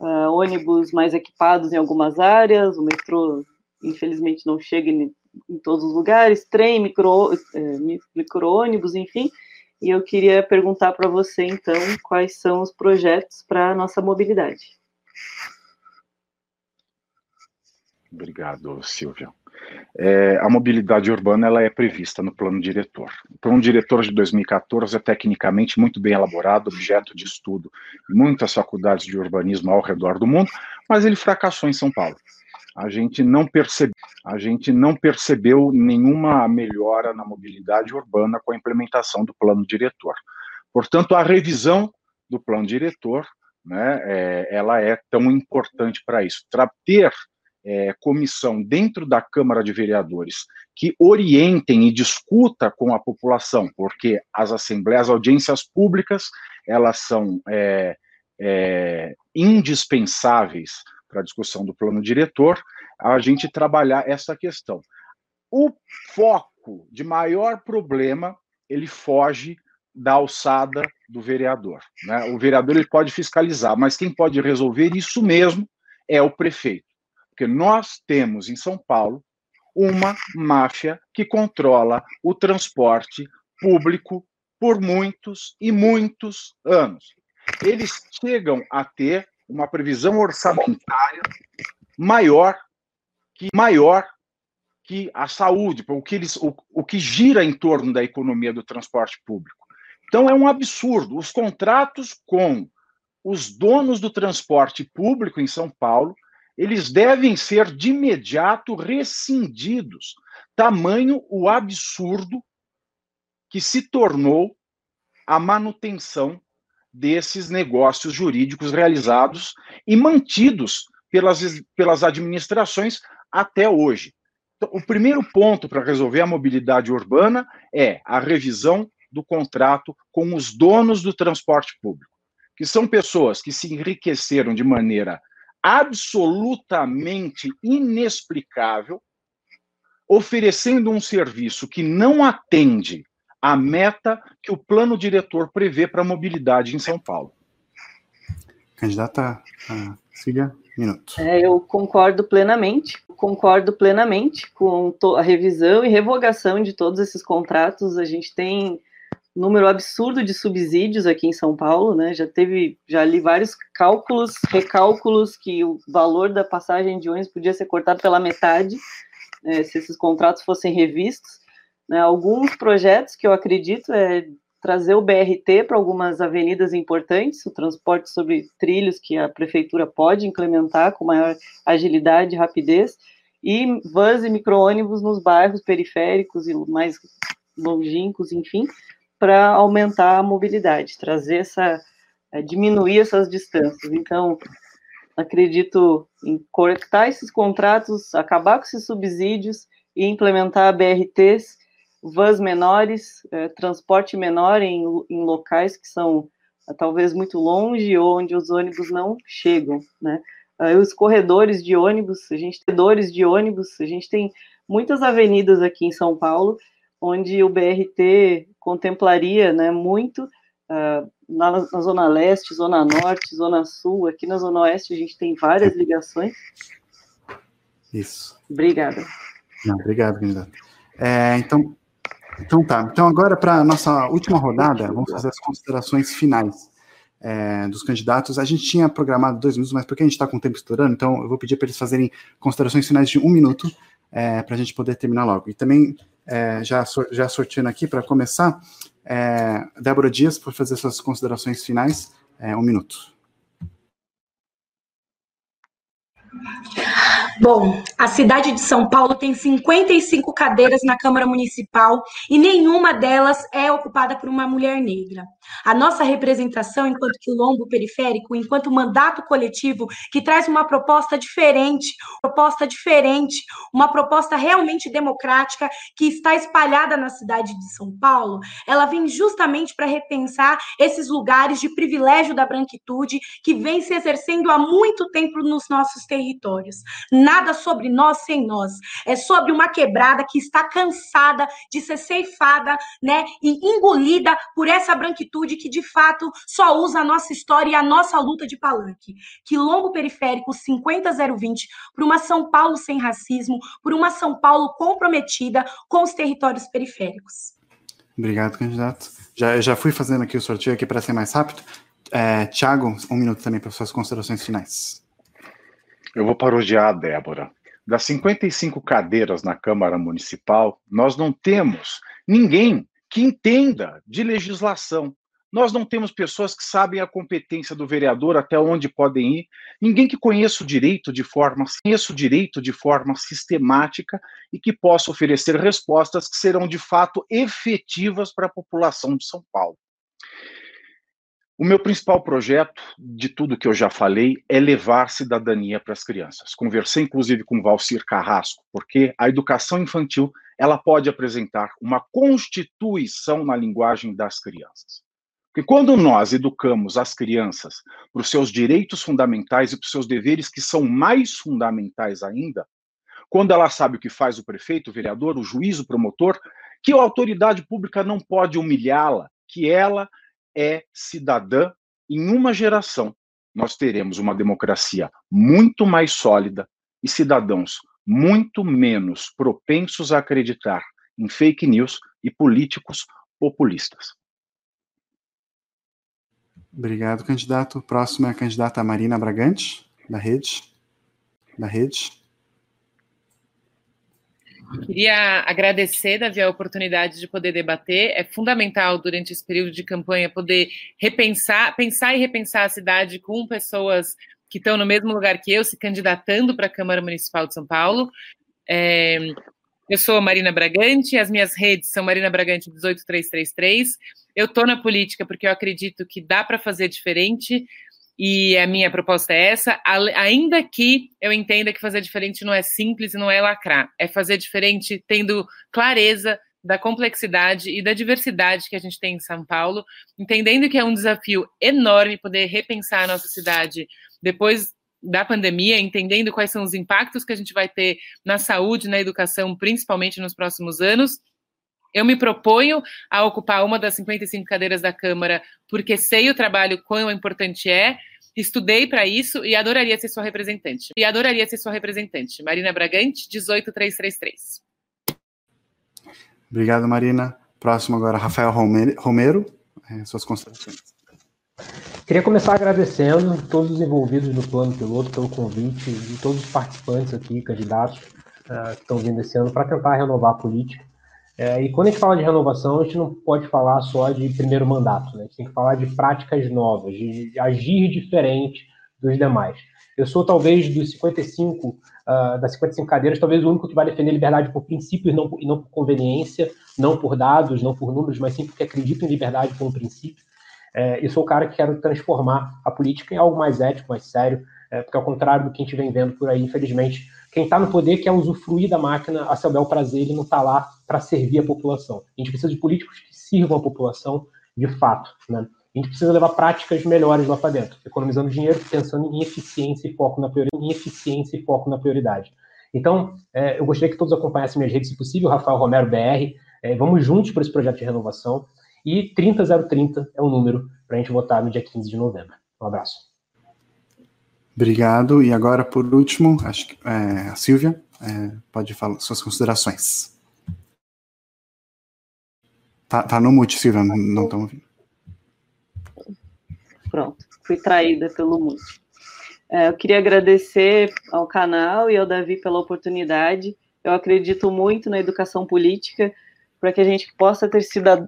[SPEAKER 2] uh, ônibus mais equipados em algumas áreas, o metrô, infelizmente, não chega em, em todos os lugares, trem, micro, é, micro-ônibus, enfim. E eu queria perguntar para você, então, quais são os projetos para a nossa mobilidade.
[SPEAKER 6] Obrigado, Silvia é, a mobilidade urbana ela é prevista no plano diretor. O plano diretor de 2014 é tecnicamente muito bem elaborado, objeto de estudo em muitas faculdades de urbanismo ao redor do mundo, mas ele fracassou em São Paulo. A gente não percebe, a gente não percebeu nenhuma melhora na mobilidade urbana com a implementação do plano diretor. Portanto, a revisão do plano diretor, né, é, ela é tão importante para isso. Tra ter é, comissão dentro da Câmara de Vereadores que orientem e discuta com a população, porque as assembleias, as audiências públicas, elas são é, é, indispensáveis para a discussão do plano diretor, a gente trabalhar essa questão. O foco de maior problema, ele foge da alçada do vereador. Né? O vereador ele pode fiscalizar, mas quem pode resolver isso mesmo é o prefeito. Porque nós temos em São Paulo uma máfia que controla o transporte público por muitos e muitos anos. Eles chegam a ter uma previsão orçamentária maior que maior que a saúde, o que, eles, o, o que gira em torno da economia do transporte público. Então é um absurdo. Os contratos com os donos do transporte público em São Paulo, eles devem ser de imediato rescindidos. Tamanho o absurdo que se tornou a manutenção desses negócios jurídicos realizados e mantidos pelas, pelas administrações até hoje. Então, o primeiro ponto para resolver a mobilidade urbana é a revisão do contrato com os donos do transporte público, que são pessoas que se enriqueceram de maneira absolutamente inexplicável, oferecendo um serviço que não atende a meta que o plano diretor prevê para a mobilidade em São Paulo.
[SPEAKER 1] Candidata, siga, minuto.
[SPEAKER 2] É, eu concordo plenamente, concordo plenamente com a revisão e revogação de todos esses contratos. A gente tem um número absurdo de subsídios aqui em São Paulo, né? Já teve, já li vários cálculos, recálculos que o valor da passagem de ônibus podia ser cortado pela metade né, se esses contratos fossem revistos. Né, alguns projetos que eu acredito é trazer o BRT para algumas avenidas importantes, o transporte sobre trilhos que a prefeitura pode implementar com maior agilidade e rapidez, e vans e micro-ônibus nos bairros periféricos e mais longínquos, enfim, para aumentar a mobilidade, trazer essa, é, diminuir essas distâncias. Então, acredito em cortar esses contratos, acabar com esses subsídios e implementar BRTs vans menores, é, transporte menor em, em locais que são é, talvez muito longe ou onde os ônibus não chegam, né? Aí os corredores de ônibus, a gente tem corredores de ônibus, a gente tem muitas avenidas aqui em São Paulo onde o BRT contemplaria, né, muito uh, na, na, Zona Leste, Zona Norte, Zona Sul, aqui na Zona Oeste a gente tem várias ligações.
[SPEAKER 1] Isso.
[SPEAKER 2] Obrigada.
[SPEAKER 1] Não, obrigado, candidato. É, então, então tá. Então agora para a nossa última rodada, vamos fazer as considerações finais é, dos candidatos. A gente tinha programado dois minutos, mas porque a gente está com o tempo estourando, então eu vou pedir para eles fazerem considerações finais de um minuto é, para a gente poder terminar logo. E também, é, já, já sortindo aqui para começar, é, Débora Dias, por fazer suas considerações finais, é, um minuto.
[SPEAKER 4] Bom, a cidade de São Paulo tem 55 cadeiras na Câmara Municipal e nenhuma delas é ocupada por uma mulher negra. A nossa representação enquanto quilombo periférico, enquanto mandato coletivo que traz uma proposta diferente, proposta diferente, uma proposta realmente democrática que está espalhada na cidade de São Paulo, ela vem justamente para repensar esses lugares de privilégio da branquitude que vem se exercendo há muito tempo nos nossos territórios nada sobre nós sem nós. É sobre uma quebrada que está cansada de ser ceifada, né, e engolida por essa branquitude que de fato só usa a nossa história e a nossa luta de palanque. Quilombo periférico 50020 por uma São Paulo sem racismo, por uma São Paulo comprometida com os territórios periféricos.
[SPEAKER 1] Obrigado, candidato. Já, já fui fazendo aqui o sorteio aqui para ser mais rápido. É, Tiago, um minuto também para suas considerações finais.
[SPEAKER 6] Eu vou parodiar a Débora. Das 55 cadeiras na Câmara Municipal, nós não temos ninguém que entenda de legislação. Nós não temos pessoas que sabem a competência do vereador, até onde podem ir, ninguém que conheça o direito de forma, conheça o direito de forma sistemática e que possa oferecer respostas que serão de fato efetivas para a população de São Paulo. O meu principal projeto, de tudo que eu já falei, é levar cidadania para as crianças. Conversei inclusive com Valcir Carrasco, porque a educação infantil ela pode apresentar uma constituição na linguagem das crianças. Porque quando nós educamos as crianças para os seus direitos fundamentais e para os seus deveres, que são mais fundamentais ainda, quando ela sabe o que faz o prefeito, o vereador, o juiz, o promotor, que a autoridade pública não pode humilhá-la, que ela é cidadã, em uma geração nós teremos uma democracia muito mais sólida e cidadãos muito menos propensos a acreditar em fake news e políticos populistas.
[SPEAKER 1] Obrigado, candidato. Próximo é a candidata Marina Bragante, da Rede. Da Rede.
[SPEAKER 5] Queria agradecer, Davi, a oportunidade de poder debater. É fundamental, durante esse período de campanha, poder repensar, pensar e repensar a cidade com pessoas que estão no mesmo lugar que eu, se candidatando para a Câmara Municipal de São Paulo. É, eu sou Marina Bragante, as minhas redes são Marina Bragante 18333. Eu estou na política porque eu acredito que dá para fazer diferente, e a minha proposta é essa, ainda que eu entenda que fazer diferente não é simples e não é lacrar, é fazer diferente tendo clareza da complexidade e da diversidade que a gente tem em São Paulo, entendendo que é um desafio enorme poder repensar a nossa cidade depois da pandemia, entendendo quais são os impactos que a gente vai ter na saúde, na educação, principalmente nos próximos anos, eu me proponho a ocupar uma das 55 cadeiras da Câmara, porque sei o trabalho quão importante é, estudei para isso e adoraria ser sua representante. E adoraria ser sua representante. Marina Bragante, 18333.
[SPEAKER 1] Obrigado, Marina. Próximo agora, Rafael Romero. É, suas considerações.
[SPEAKER 3] Queria começar agradecendo todos os envolvidos no plano piloto pelo convite e todos os participantes aqui, candidatos, uh, que estão vindo esse ano para tentar renovar a política. É, e quando a gente fala de renovação, a gente não pode falar só de primeiro mandato, né? a gente tem que falar de práticas novas, de, agir diferente dos demais. Eu sou talvez dos 55, uh, das 55 cadeiras, talvez o único que vai defender liberdade por princípios não, e não por conveniência, não por dados, não por números, mas sim porque acredito em liberdade como princípio. É, e sou o cara que quero transformar a política em algo mais ético, mais sério, é, porque ao contrário do que a gente vem vendo por aí, infelizmente, quem está no poder quer usufruir da máquina a seu bel prazer, ele não está lá para servir a população. A gente precisa de políticos que sirvam a população de fato. Né? A gente precisa levar práticas melhores lá para dentro, economizando dinheiro, pensando em eficiência e foco na prioridade. Em eficiência e foco na prioridade. Então, é, eu gostaria que todos acompanhassem minhas redes, se possível, Rafael Romero BR. É, vamos juntos para esse projeto de renovação. E 30030 é o número para a gente votar no dia 15 de novembro. Um abraço.
[SPEAKER 1] Obrigado. E agora, por último, acho que é, a Silvia é, pode falar suas considerações. Tá, tá no mute, Silvia, não estão ouvindo.
[SPEAKER 2] Pronto, fui traída pelo mute. É, eu queria agradecer ao canal e ao Davi pela oportunidade. Eu acredito muito na educação política para que a gente possa ter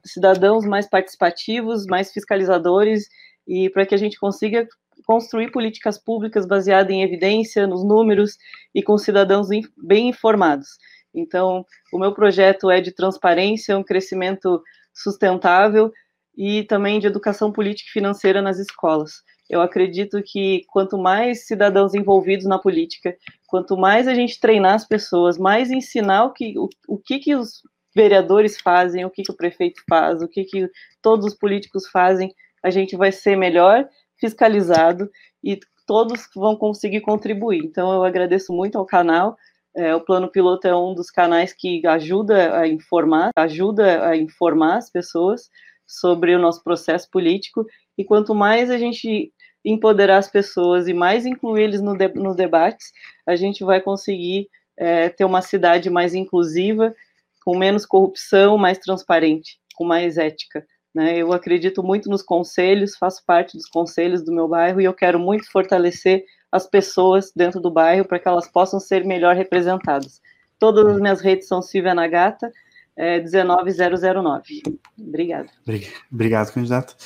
[SPEAKER 2] cidadãos mais participativos, mais fiscalizadores e para que a gente consiga construir políticas públicas baseadas em evidência, nos números e com cidadãos bem informados. Então, o meu projeto é de transparência, um crescimento sustentável e também de educação política e financeira nas escolas. Eu acredito que quanto mais cidadãos envolvidos na política, quanto mais a gente treinar as pessoas, mais ensinar o que, o, o que, que os vereadores fazem, o que, que o prefeito faz, o que, que todos os políticos fazem, a gente vai ser melhor fiscalizado e todos vão conseguir contribuir. Então, eu agradeço muito ao canal. É, o Plano Piloto é um dos canais que ajuda a informar, ajuda a informar as pessoas sobre o nosso processo político. E quanto mais a gente empoderar as pessoas e mais incluir eles no de, nos debates, a gente vai conseguir é, ter uma cidade mais inclusiva, com menos corrupção, mais transparente, com mais ética. Né? Eu acredito muito nos conselhos, faço parte dos conselhos do meu bairro e eu quero muito fortalecer as pessoas dentro do bairro para que elas possam ser melhor representadas. Todas as minhas redes são Silvia Nagata, é, 19009. Obrigada.
[SPEAKER 1] Obrigado, candidato.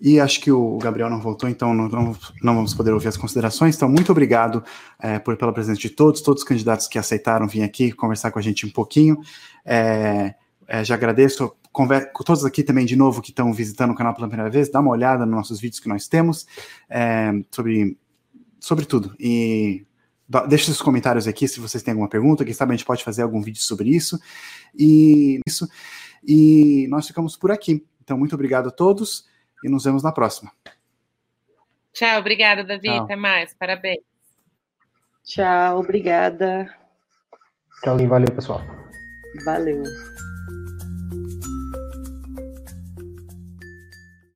[SPEAKER 1] E acho que o Gabriel não voltou, então não, não, não vamos poder ouvir as considerações. Então, muito obrigado é, por, pela presença de todos, todos os candidatos que aceitaram vir aqui conversar com a gente um pouquinho. É, é, já agradeço com todos aqui também, de novo, que estão visitando o canal pela primeira vez, dá uma olhada nos nossos vídeos que nós temos é, sobre, sobre tudo. E deixe seus comentários aqui se vocês têm alguma pergunta, quem sabe a gente pode fazer algum vídeo sobre isso. E isso. E nós ficamos por aqui. Então, muito obrigado a todos e nos vemos na próxima.
[SPEAKER 5] Tchau, obrigada, Davi. Tchau. Até mais. Parabéns.
[SPEAKER 2] Tchau, obrigada.
[SPEAKER 3] Tchau, valeu, pessoal.
[SPEAKER 2] Valeu.